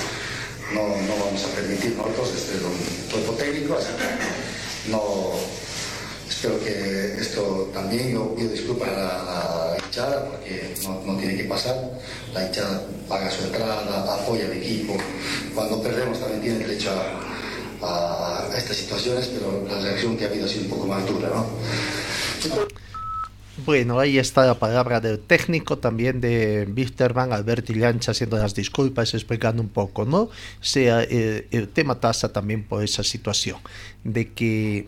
No, no vamos a permitir nosotros desde el cuerpo técnico, así que no Espero que esto también, yo pido disculpas a la hinchada porque no, no, tiene que pasar. La hinchada paga su entrada, apoya al equipo. Cuando perdemos también tiene derecho a, a, estas situaciones, pero la reacción que ha habido ha sido un poco más dura, ¿no? Bueno, ahí está la palabra del técnico también de Wisterman, Alberto Llancha, haciendo las disculpas, explicando un poco, ¿no? O sea, el, el tema tasa también por esa situación, de que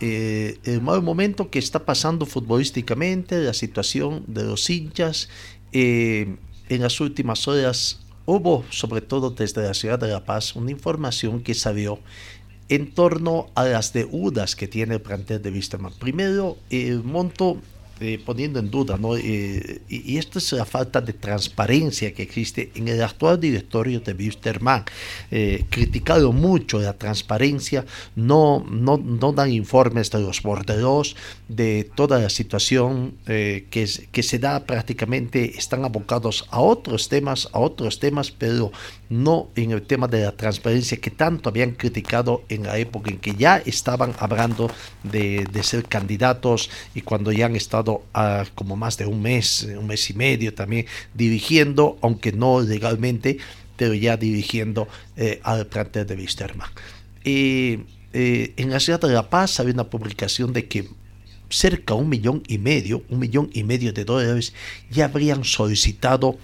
eh, el mal momento que está pasando futbolísticamente, la situación de los hinchas. Eh, en las últimas horas hubo, sobre todo desde la ciudad de La Paz, una información que salió en torno a las deudas que tiene el plantel de Wisterman. Primero, el monto eh, poniendo en duda, ¿no? Eh, y, esto es la falta de transparencia que existe en el actual directorio de Wisterman. Eh, criticado mucho la transparencia, no, no, no dan informes de los borderos, de toda la situación eh, que, que se da prácticamente, están abocados a otros temas, a otros temas, pero no en el tema de la transparencia que tanto habían criticado en la época en que ya estaban hablando de ser candidatos y cuando ya han estado a como más de un mes, un mes y medio también dirigiendo, aunque no legalmente, pero ya dirigiendo eh, al plantel de Wisterman. Y eh, en la ciudad de La Paz había una publicación de que cerca de un millón y medio, un millón y medio de dólares ya habrían solicitado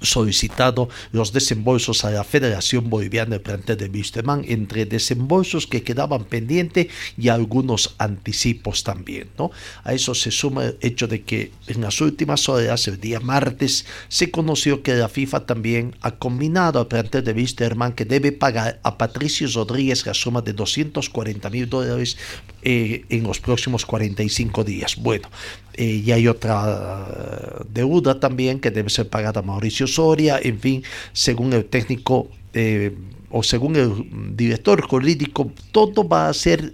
solicitado los desembolsos a la Federación Boliviana de Plantel de Wisterman, entre desembolsos que quedaban pendientes y algunos anticipos también. ¿no? A eso se suma el hecho de que en las últimas horas, el día martes, se conoció que la FIFA también ha combinado al plantel de Wisterman que debe pagar a Patricio Rodríguez la suma de 240 mil dólares eh, en los próximos 45 días. Bueno, eh, y hay otra eh, deuda también que debe ser pagada a Mauricio Soria, en fin, según el técnico eh, o según el director jurídico, todo va a ser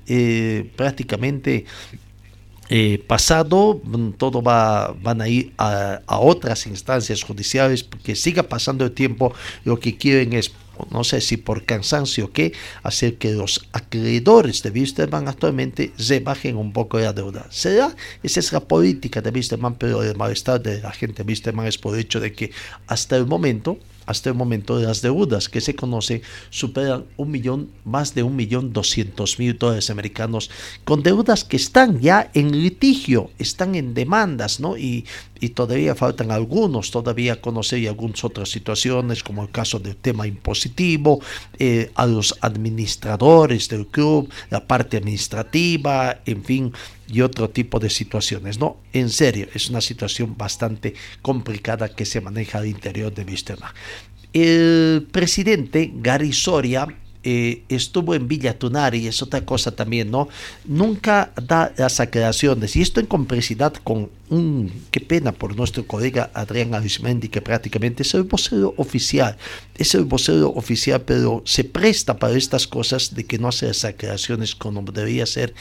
prácticamente pasado, todo va, van a ir a, a, otras instancias judiciales, porque siga pasando el tiempo, lo que quieren es no sé si por cansancio o qué, hacer que los acreedores de Wisterman actualmente se bajen un poco la deuda. ¿Será? Esa es la política de Wisterman, pero el malestar de la gente de Wisterman es por el hecho de que hasta el momento hasta el momento las deudas que se conocen superan un millón, más de un millón doscientos mil dólares americanos, con deudas que están ya en litigio, están en demandas, ¿no? Y, y todavía faltan algunos, todavía conocer algunas otras situaciones, como el caso del tema impositivo, eh, a los administradores del club, la parte administrativa, en fin, y otro tipo de situaciones. No, en serio, es una situación bastante complicada que se maneja al interior de Wisterman. El presidente Gary Soria eh, estuvo en Villa Tunari, es otra cosa también, ¿no? Nunca da las aclaraciones, y esto en complicidad con un, qué pena por nuestro colega Adrián Arismendi, que prácticamente es el vocero oficial, es el vocero oficial, pero se presta para estas cosas de que no hace las aclaraciones como debería ser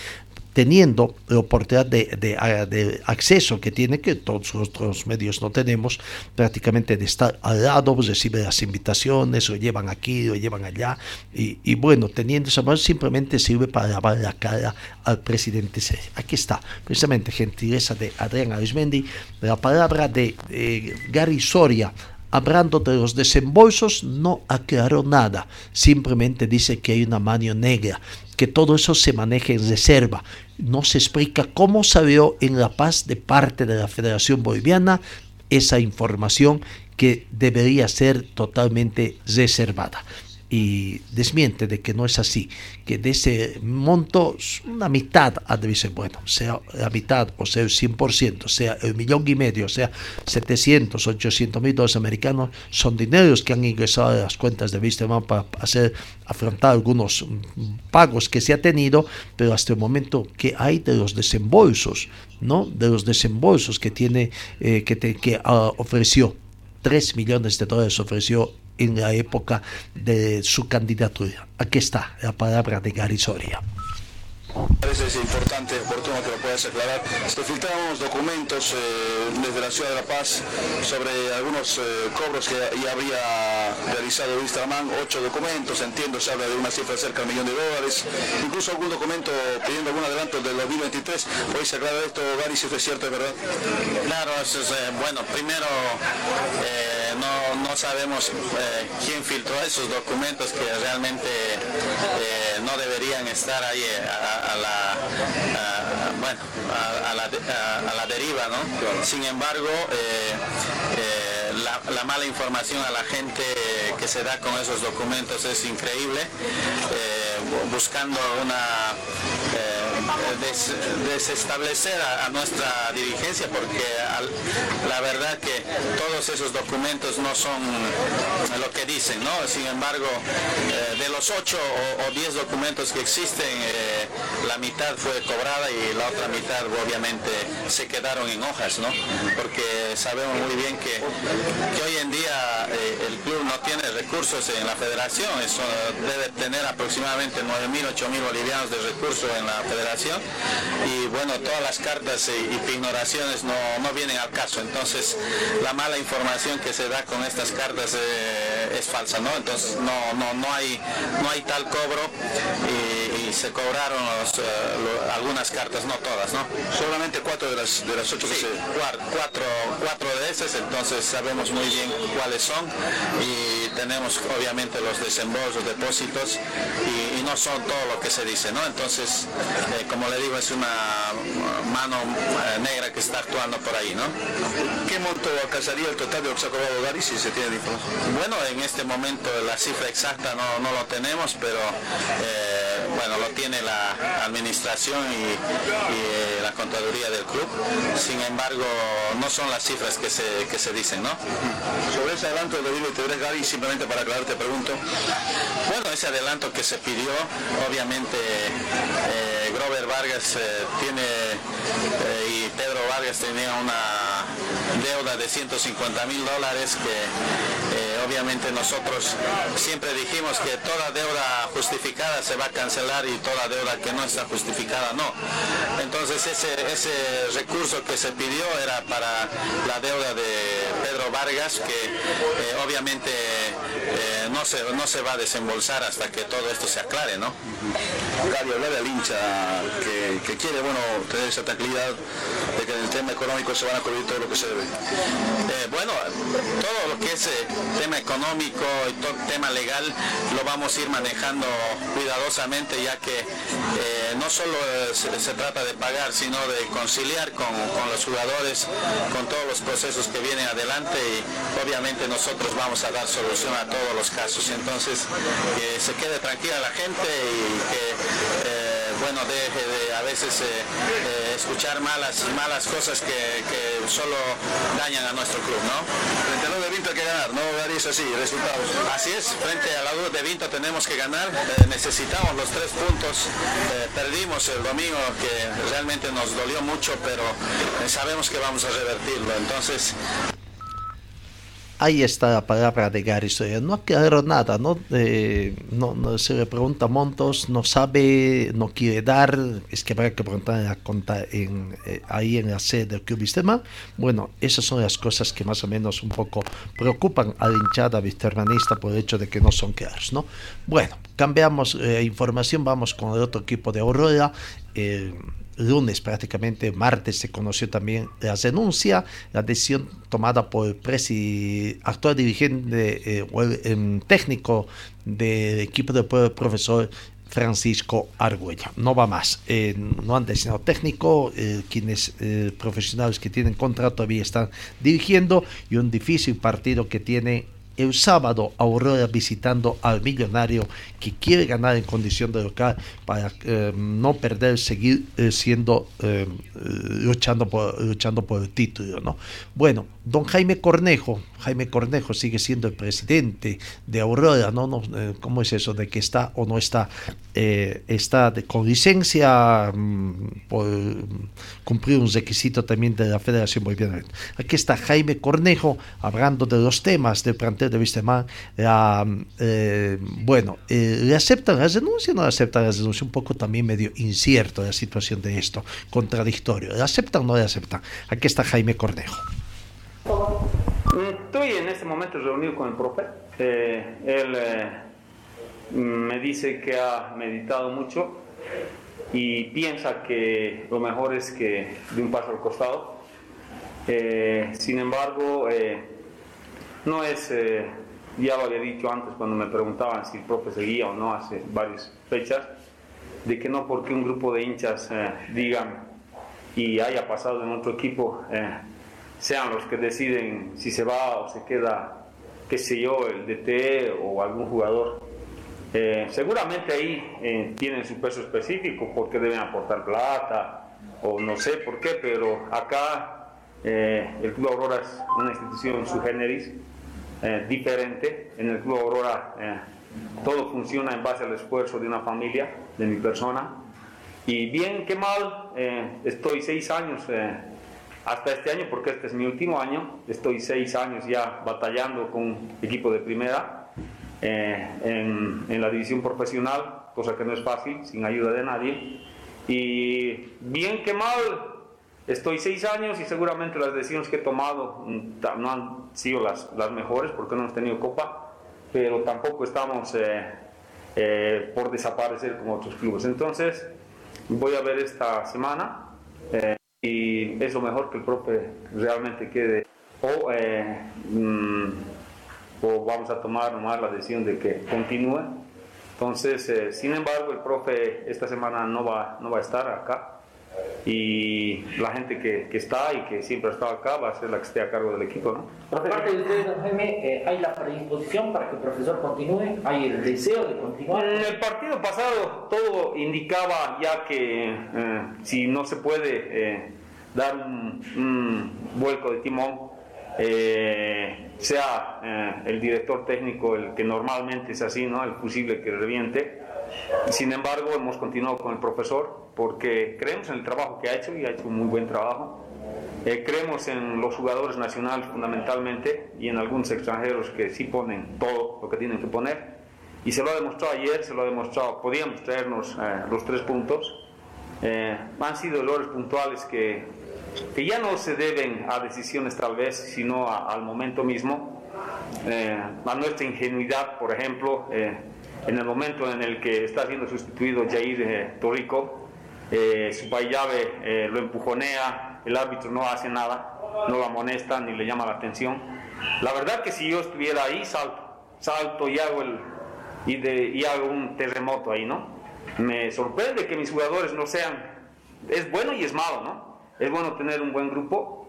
teniendo la oportunidad de, acceso que tiene, que todos los otros medios no tenemos, prácticamente de estar al lado, pues, recibe las invitaciones, lo llevan aquí, lo llevan allá, y, bueno, teniendo esa mano simplemente sirve para lavar la cara al presidente. Aquí está, precisamente, gentileza de Adrián Arismendi, la palabra de Gary Soria, hablando de los desembolsos, no aclaró nada, simplemente dice que hay una mano negra, que todo eso se maneja en reserva. No se explica cómo salió en La Paz de parte de la Federación Boliviana esa información que debería ser totalmente reservada y desmiente de que no es así, que de ese monto una mitad ha de ser, bueno, sea la mitad o sea el 100%, sea el millón y medio, sea 700, 800 mil dólares americanos, son dineros que han ingresado a las cuentas de Wisterman para hacer, afrontar algunos pagos que se ha tenido, pero hasta el momento que hay de los desembolsos, ¿no? De los desembolsos que tiene, eh, que, te, que uh, ofreció 3 millones de dólares ofreció en la época de su candidatura. Aquí está la palabra de Gary Soria. Parece es importante, oportuno que lo puedas aclarar. Se filtraron documentos eh, desde la ciudad de La Paz sobre algunos eh, cobros que ya habría realizado Wisterman, ocho documentos, entiendo, se habla de una cifra cerca de un millón de dólares, incluso algún documento pidiendo algún adelanto del 2023. Hoy se aclara esto, Gary, si es cierto, es verdad. Claro, eh, bueno, primero no, no, sabemos quién filtró esos documentos que realmente no deberían estar ahí la, bueno, a, la, a, la, deriva, ¿no? Sin embargo, eh, eh, la, mala información a la gente que se da con esos documentos es increíble, eh, buscando una desestablecer a, nuestra dirigencia porque la verdad que todos esos documentos no son lo que dicen, ¿no? Sin embargo, de los ocho o, diez documentos que existen, la mitad fue cobrada y la otra mitad obviamente se quedaron en hojas, ¿no? Porque sabemos muy bien que, hoy en día eh, el club no tiene recursos en la federación, eso debe tener aproximadamente 9.000, 8.000 bolivianos de recursos en la federación y bueno, todas las cartas y, y pignoraciones no, no vienen al caso. Entonces, la mala información que se da con estas cartas eh, es falsa, ¿no? Entonces, no, no, no, hay, no hay tal cobro y, y se cobraron los, eh, lo- algunas cartas, no todas, ¿no? Solamente cuatro de las, de las ocho que se... cuatro, cuatro de esas, entonces sabemos muy bien cuáles son y tenemos obviamente los desembolsos, depósitos y, y no son todo lo que se dice, ¿no? Entonces, eh, como le digo, es una mano eh, negra que está actuando por ahí, ¿no? ¿Qué monto alcanzaría el total de lo que se ha cobrado Gary si se tiene información? Bueno, en este momento la cifra exacta no, no lo tenemos, pero eh, bueno, lo tiene la administración y, y, eh, la contaduría del club. Sin embargo, no son las cifras que se, que se dicen, ¿no? Sobre ese adelanto de 2023, Gary, simplemente para aclarar, te pregunto. Bueno, ese adelanto que se pidió, obviamente eh, Grover Vargas eh, tiene eh, y Pedro Vargas tenía una deuda de 150 mil dólares que obviamente nosotros siempre dijimos que toda deuda justificada se va a cancelar y toda deuda que no está justificada no. Entonces ese, ese recurso que se pidió era para la deuda de Pedro Vargas que eh, obviamente eh, no, se, no se va a desembolsar hasta que todo esto se aclare, ¿no? Gary, hablarle al hincha que, que quiere, bueno, tener esa tranquilidad de que en el tema económico se van a cubrir todo lo que se debe. Eh, bueno, todo lo que es tema económico y todo tema legal lo vamos a ir manejando cuidadosamente ya que no solo se, se trata de pagar sino de conciliar con, con los jugadores, con todos los procesos que vienen adelante y obviamente nosotros vamos a dar solución a todos los casos. Entonces, que se quede tranquila la gente y que eh, bueno, deje de a veces eh, eh, escuchar malas, malas cosas que, que solo dañan a nuestro club, ¿no? Frente a lo de Vinto hay que ganar, ¿no, Gary? Es así, resultados. Así es, frente a la U de Vinto tenemos que ganar, eh, necesitamos los tres puntos, perdimos el domingo que realmente nos dolió mucho, pero sabemos que vamos a revertirlo, entonces Ahí está la palabra de Gary Soria. No aclaró nada, ¿no? Eh, no, no se le pregunta Montos, no sabe, no quiere dar. Es que habrá que preguntar en la conta en, eh, ahí en la sede del Club Vistema. Bueno, esas son las cosas que más o menos un poco preocupan a la hinchada vistermanista por el hecho de que no son claros, ¿no? Bueno, cambiamos eh, información, vamos con el otro equipo de Aurora. Lunes prácticamente, martes se conoció también la denuncia, la decisión tomada por el actual dirigente eh, o el, em, técnico del equipo del pueblo, el profesor Francisco Argüella. No va más. Eh, no han designado técnico, eh, quienes profesionales que tienen contrato todavía están dirigiendo y un difícil partido que tiene el sábado Aurora visitando al millonario que quiere ganar en condición de local para eh, no perder, seguir eh, siendo eh, luchando por luchando por el título, ¿no? Bueno, don Jaime Cornejo, Jaime Cornejo sigue siendo el presidente de Aurora, ¿no? no ¿Cómo es eso de que está o no está? Eh, está de, con licencia mm, por cumplir un requisito también de la Federación Boliviana. Aquí está Jaime Cornejo hablando de los temas del plantel de Vistemán. La, eh, bueno, eh, ¿le aceptan las denuncias o no le aceptan las denuncias? Un poco también medio incierto la situación de esto, contradictorio. ¿Le aceptan o no le aceptan? Aquí está Jaime Cornejo. Estoy en este momento reunido con el profe. Eh, él eh, me dice que ha meditado mucho y piensa que lo mejor es que de un paso al costado. Eh, sin embargo, eh, no es, eh, ya lo había dicho antes cuando me preguntaban si el profe seguía o no hace varias fechas, de que no porque un grupo de hinchas digan y haya pasado en otro equipo, sean los que deciden si se va o se queda, qué sé yo, el DT o algún jugador. Eh, seguramente ahí eh, tienen su peso específico porque deben aportar plata o no sé por qué, pero acá eh, el Club Aurora es una institución su generis diferente. En el Club Aurora todo funciona en base al esfuerzo de una familia, de mi persona. Y bien que mal, estoy seis años hasta este año, porque este es mi último año, estoy seis años ya batallando con equipo de primera eh, en, en la división profesional, cosa que no es fácil, sin ayuda de nadie. Y bien que mal, estoy seis años y seguramente las decisiones que he tomado mm, no han sido las, las mejores porque no hemos tenido copa, pero tampoco estamos eh, eh, por desaparecer como otros clubes. Entonces, voy a ver esta semana eh, y es lo mejor que el profe realmente quede. O, eh, mm, o vamos a tomar nomás la decisión de que continúe. Entonces, eh, sin embargo, el profe esta semana no va, no va a estar acá y la gente que, que está y que siempre ha estado acá va a ser la que esté a cargo del equipo. ¿no? Por parte de ustedes, don Jaime, eh, ¿hay la predisposición para que el profesor continúe? ¿Hay el deseo de continuar? En el partido pasado todo indicaba ya que eh, si no se puede eh, dar un, un vuelco de timón, eh, sea eh, el director técnico el que normalmente es así, ¿no? el fusible que reviente. Sin embargo, hemos continuado con el profesor porque creemos en el trabajo que ha hecho y ha hecho un muy buen trabajo. Eh, creemos en los jugadores nacionales fundamentalmente y en algunos extranjeros que sí ponen todo lo que tienen que poner. Y se lo ha demostrado ayer, se lo ha demostrado, podíamos traernos eh, los tres puntos. Eh, han sido errores puntuales que, que ya no se deben a decisiones tal vez, sino al momento mismo. Eh, a nuestra ingenuidad, por ejemplo, eh, en el momento en el que está siendo sustituido Jair eh, Torrico, eh, su llave eh, lo empujonea, el árbitro no hace nada, no lo amonesta ni le llama la atención. La verdad que si yo estuviera ahí, salto, salto y hago, el, y de, y hago un terremoto ahí, ¿no? Me sorprende que mis jugadores no sean, es bueno y es malo, ¿no? Es bueno tener un buen grupo,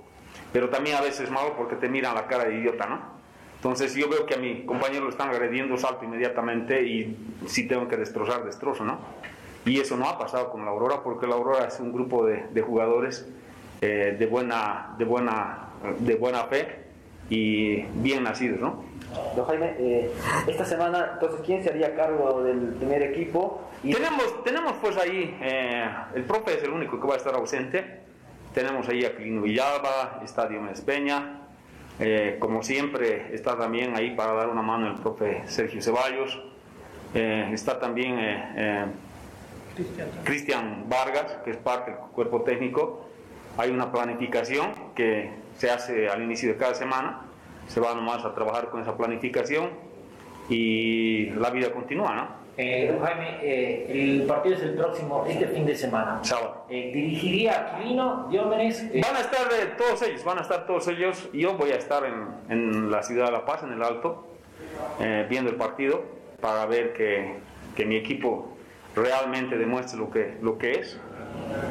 pero también a veces es malo porque te miran la cara de idiota, ¿no? Entonces yo veo que a mi compañero lo están agrediendo, salto inmediatamente y si tengo que destrozar, destrozo, ¿no? Y eso no ha pasado con la Aurora porque la Aurora es un grupo de, de jugadores eh, de, buena, de, buena, de buena fe y bien nacidos, ¿no? Don Jaime, eh, esta semana, entonces, ¿quién se haría cargo del primer equipo? Tenemos, tenemos pues ahí, eh, el profe es el único que va a estar ausente. Tenemos ahí a Clino Villalba, Estadio Mespeña. Eh, como siempre, está también ahí para dar una mano el profe Sergio Ceballos. Eh, está también eh, eh, Cristian Vargas, que es parte del cuerpo técnico. Hay una planificación que se hace al inicio de cada semana. Se va nomás a trabajar con esa planificación y la vida continúa, ¿no? Eh, Jaime, eh, el partido es el próximo, este fin de semana. Sábado. Eh, dirigiría a Quirino, Diómenes. Van a estar todos ellos, van a estar todos ellos. Yo voy a estar en, en la ciudad de La Paz, en el Alto, viendo el partido para ver que, que mi equipo realmente demuestre lo que, lo que es.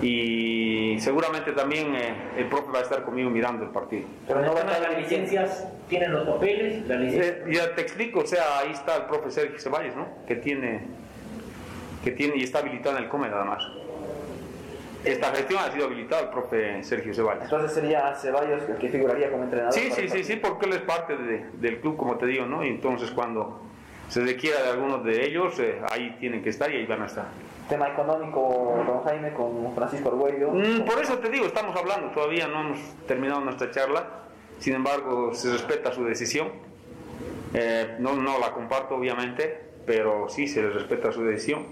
Y seguramente también eh, el profe va a estar conmigo mirando el partido. Pero no va a estar las licencias, tienen los papeles, la licencia. Eh, ya te explico, o sea, ahí está el profe Sergio Ceballos, ¿no? Que tiene, que tiene y está habilitado en el COME nada más. Esta gestión ha sido habilitada el profe Sergio Ceballos. Entonces sería Ceballos el que figuraría como entrenador. Sí, sí, sí, sí, porque él es parte de- del club, como te digo, ¿no? Y entonces cuando se requiera de algunos de ellos, eh, ahí tienen que estar y ahí van a estar. Tema económico, don Jaime, con Francisco Arguello. Mm, por eso te digo, estamos hablando, todavía no hemos terminado nuestra charla, sin embargo se respeta su decisión. Eh, no, no la comparto obviamente, pero sí se le respeta su decisión.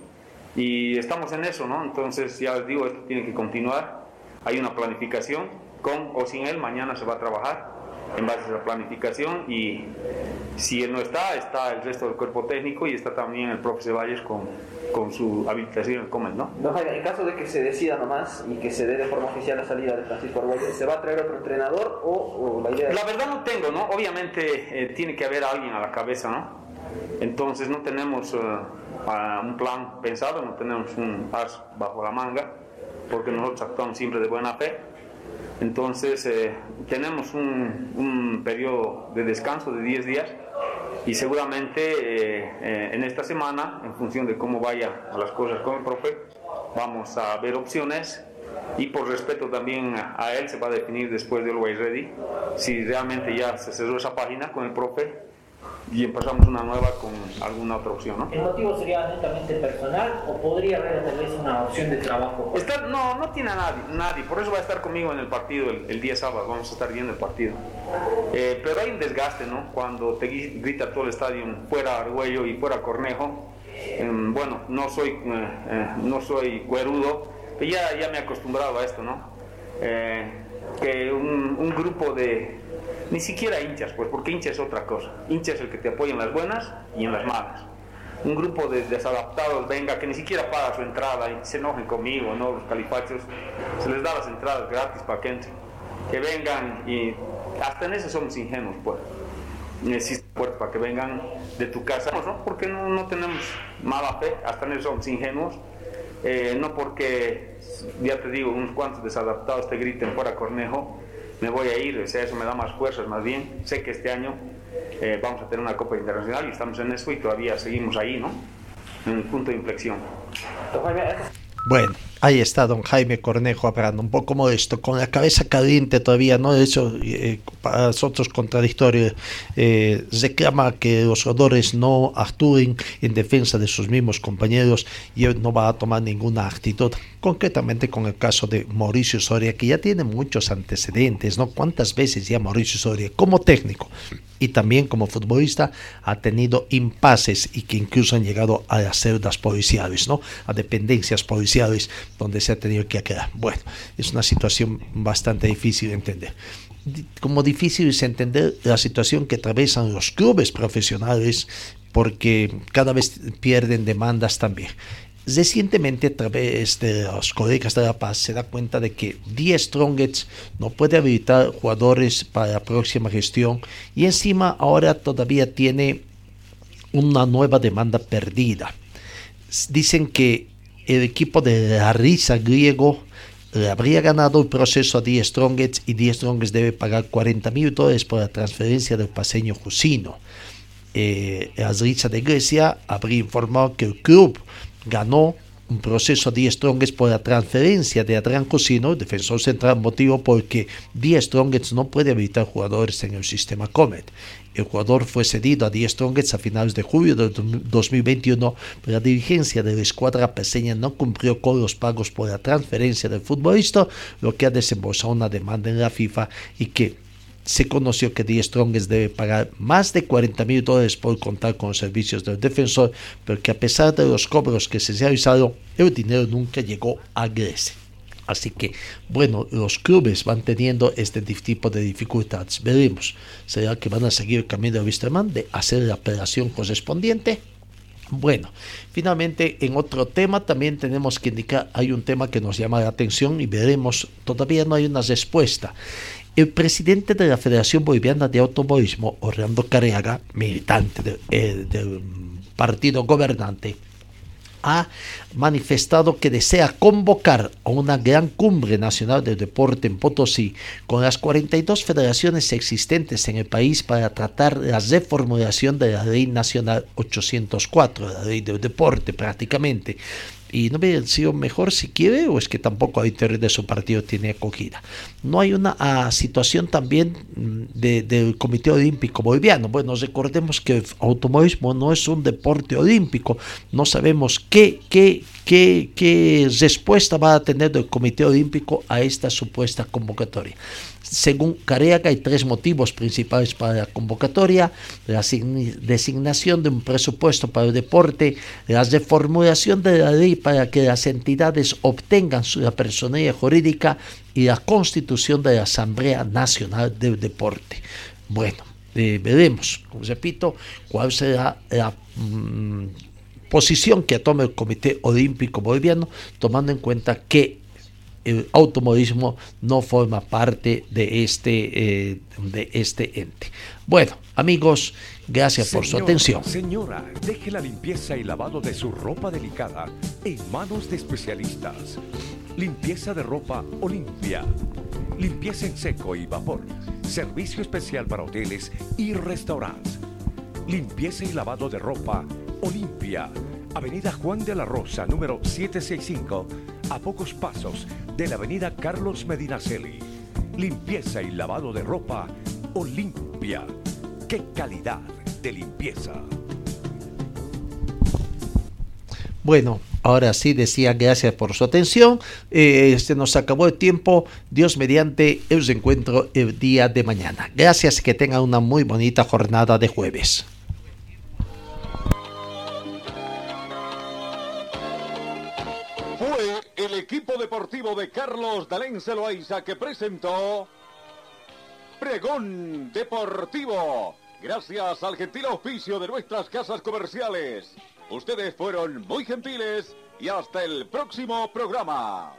Y estamos en eso, ¿no? Entonces ya les digo, esto tiene que continuar. Hay una planificación, con o sin él, mañana se va a trabajar en base a esa planificación y si él no está, está el resto del cuerpo técnico y está también el profe Ceballos con, con su habilitación en el Comen, ¿no? Jaime, en caso de que se decida nomás y que se dé de forma oficial la salida de Francisco Arguello, ¿se va a traer otro entrenador o, o la idea. La verdad no tengo, ¿no? Obviamente eh, tiene que haber alguien a la cabeza, ¿no? Entonces no tenemos ah, un plan pensado, no tenemos un as bajo la manga, porque nosotros actuamos siempre de buena fe. Entonces eh, tenemos un, un periodo de descanso de 10 días y seguramente eh, eh, en esta semana, en función de cómo vaya a las cosas con el profe, vamos a ver opciones y por respeto también a él se va a definir después de Always Ready si realmente ya se cerró esa página con el profe y empezamos una nueva con alguna otra opción, ¿no? ¿El motivo sería netamente personal o podría haber tal vez una opción de trabajo? Está- no, no tiene a nadie, nadie, por eso va a estar conmigo en el partido el, el día sábado, vamos a estar viendo el partido. Eh, pero hay un desgaste, ¿no? Cuando te gri- grita todo el estadio, fuera Argüello y fuera Cornejo, em, bueno, no soy, eh, eh, no soy cuerudo, ya, ya me he acostumbrado a esto, ¿no? Eh, que un, un grupo de, ni siquiera hinchas, pues porque hincha es otra cosa. Hincha es el que te apoya en las buenas y en las malas. Un grupo de desadaptados venga, que ni siquiera paga su entrada y se enojen conmigo, ¿no? Los califachos, se les da las entradas gratis para que entren. Que vengan y hasta en eso somos ingenuos, pues. Necesito pues, para que vengan de tu casa, ¿no? Porque no, no tenemos mala fe, hasta en eso somos ingenuos. Eh, no porque, ya te digo, unos cuantos desadaptados te griten fuera Cornejo, me voy a ir, o sea, eso me da más fuerzas más bien. Sé que este año eh, vamos a tener una Copa Internacional y estamos en eso y todavía seguimos ahí, ¿no? En un punto de inflexión. Bueno, ahí está don Jaime Cornejo hablando, un poco modesto, con la cabeza caliente todavía, ¿no? Hecho, eh, para nosotros contradictorio, eh, reclama que los jugadores no actúen en defensa de sus mismos compañeros y él no va a tomar ninguna actitud, concretamente con el caso de Mauricio Soria, que ya tiene muchos antecedentes, ¿no? ¿Cuántas veces ya Mauricio Soria, como técnico y también como futbolista, ha tenido impases y que incluso han llegado a las celdas policiales, ¿no? A dependencias policiales donde se ha tenido que quedar. Bueno, es una situación bastante difícil de entender. Como difícil es entender la situación que atraviesan los clubes profesionales porque cada vez pierden demandas también. Recientemente, a través de los colegas de La Paz, se da cuenta de que 10 Strongets no puede habilitar jugadores para la próxima gestión y encima ahora todavía tiene una nueva demanda perdida. Dicen que el equipo de la risa griego le habría ganado el proceso a 10 Strongets y 10 Strongets debe pagar 40 mil dólares por la transferencia del paseño Jusino. Eh, la risa de Grecia habría informado que el club ganó un proceso a 10 Strongets por la transferencia de Adrián Cosino, defensor central, motivo porque 10 Strongets no puede habilitar jugadores en el sistema Comet. El jugador fue cedido a 10 Strongets a finales de julio de 2021, pero la dirigencia de la escuadra peseña no cumplió con los pagos por la transferencia del futbolista, lo que ha desembolsado una demanda en la FIFA y que se conoció que The Strongest debe pagar más de 40 mil dólares por contar con los servicios del defensor, pero que a pesar de los cobros que se realizaron, el dinero nunca llegó a Grecia. Así que, bueno, los clubes van teniendo este tipo de dificultades. Veremos. ¿Será que van a seguir el camino de Wisterman de hacer la operación correspondiente? Bueno, finalmente en otro tema también tenemos que indicar, hay un tema que nos llama la atención y veremos, todavía no hay una respuesta. El presidente de la Federación Boliviana de Automovilismo, Orlando Careaga, militante eh, del partido gobernante, ha manifestado que desea convocar a una gran cumbre nacional de deporte en Potosí con las 42 federaciones existentes en el país para tratar la reformulación de la ley nacional 804, la ley del deporte prácticamente, y no hubiera sido mejor si quiere o es que tampoco al interior de su partido tiene acogida. No hay una ah, situación también mm, del Comité Olímpico Boliviano. Bueno, recordemos que el automovilismo no es un deporte olímpico. No sabemos qué, qué, qué, qué respuesta va a tener el Comité Olímpico a esta supuesta convocatoria. Según Careaga, hay tres motivos principales para la convocatoria, la designación de un presupuesto para el deporte, la reformulación de la ley para que las entidades obtengan su personalidad jurídica y la constitución de la Asamblea Nacional del Deporte. Bueno, eh, veremos, como repito, cuál será la mm, posición que tome el Comité Olímpico Boliviano, tomando en cuenta que el automovilismo no forma parte de este, eh, de este ente. Bueno, amigos, gracias por su atención. Señora, deje la limpieza y lavado de su ropa delicada en manos de especialistas. Limpieza de ropa Olimpia. Limpieza en seco y vapor. Servicio especial para hoteles y restaurantes. Limpieza y lavado de ropa Olimpia. Avenida Juan de la Rosa, número 765, a pocos pasos de la Avenida Carlos Medinaceli. Limpieza y lavado de ropa Olimpia. ¡Qué calidad de limpieza! Bueno, ahora sí decía gracias por su atención. Eh, se nos acabó el tiempo. Dios mediante, os encuentro el día de mañana. Gracias, que tengan una muy bonita jornada de jueves. Deportivo de Carlos Dalén Celoaiza que presentó Pregón Deportivo. Gracias al gentil auspicio de nuestras casas comerciales. Ustedes fueron muy gentiles y hasta el próximo programa.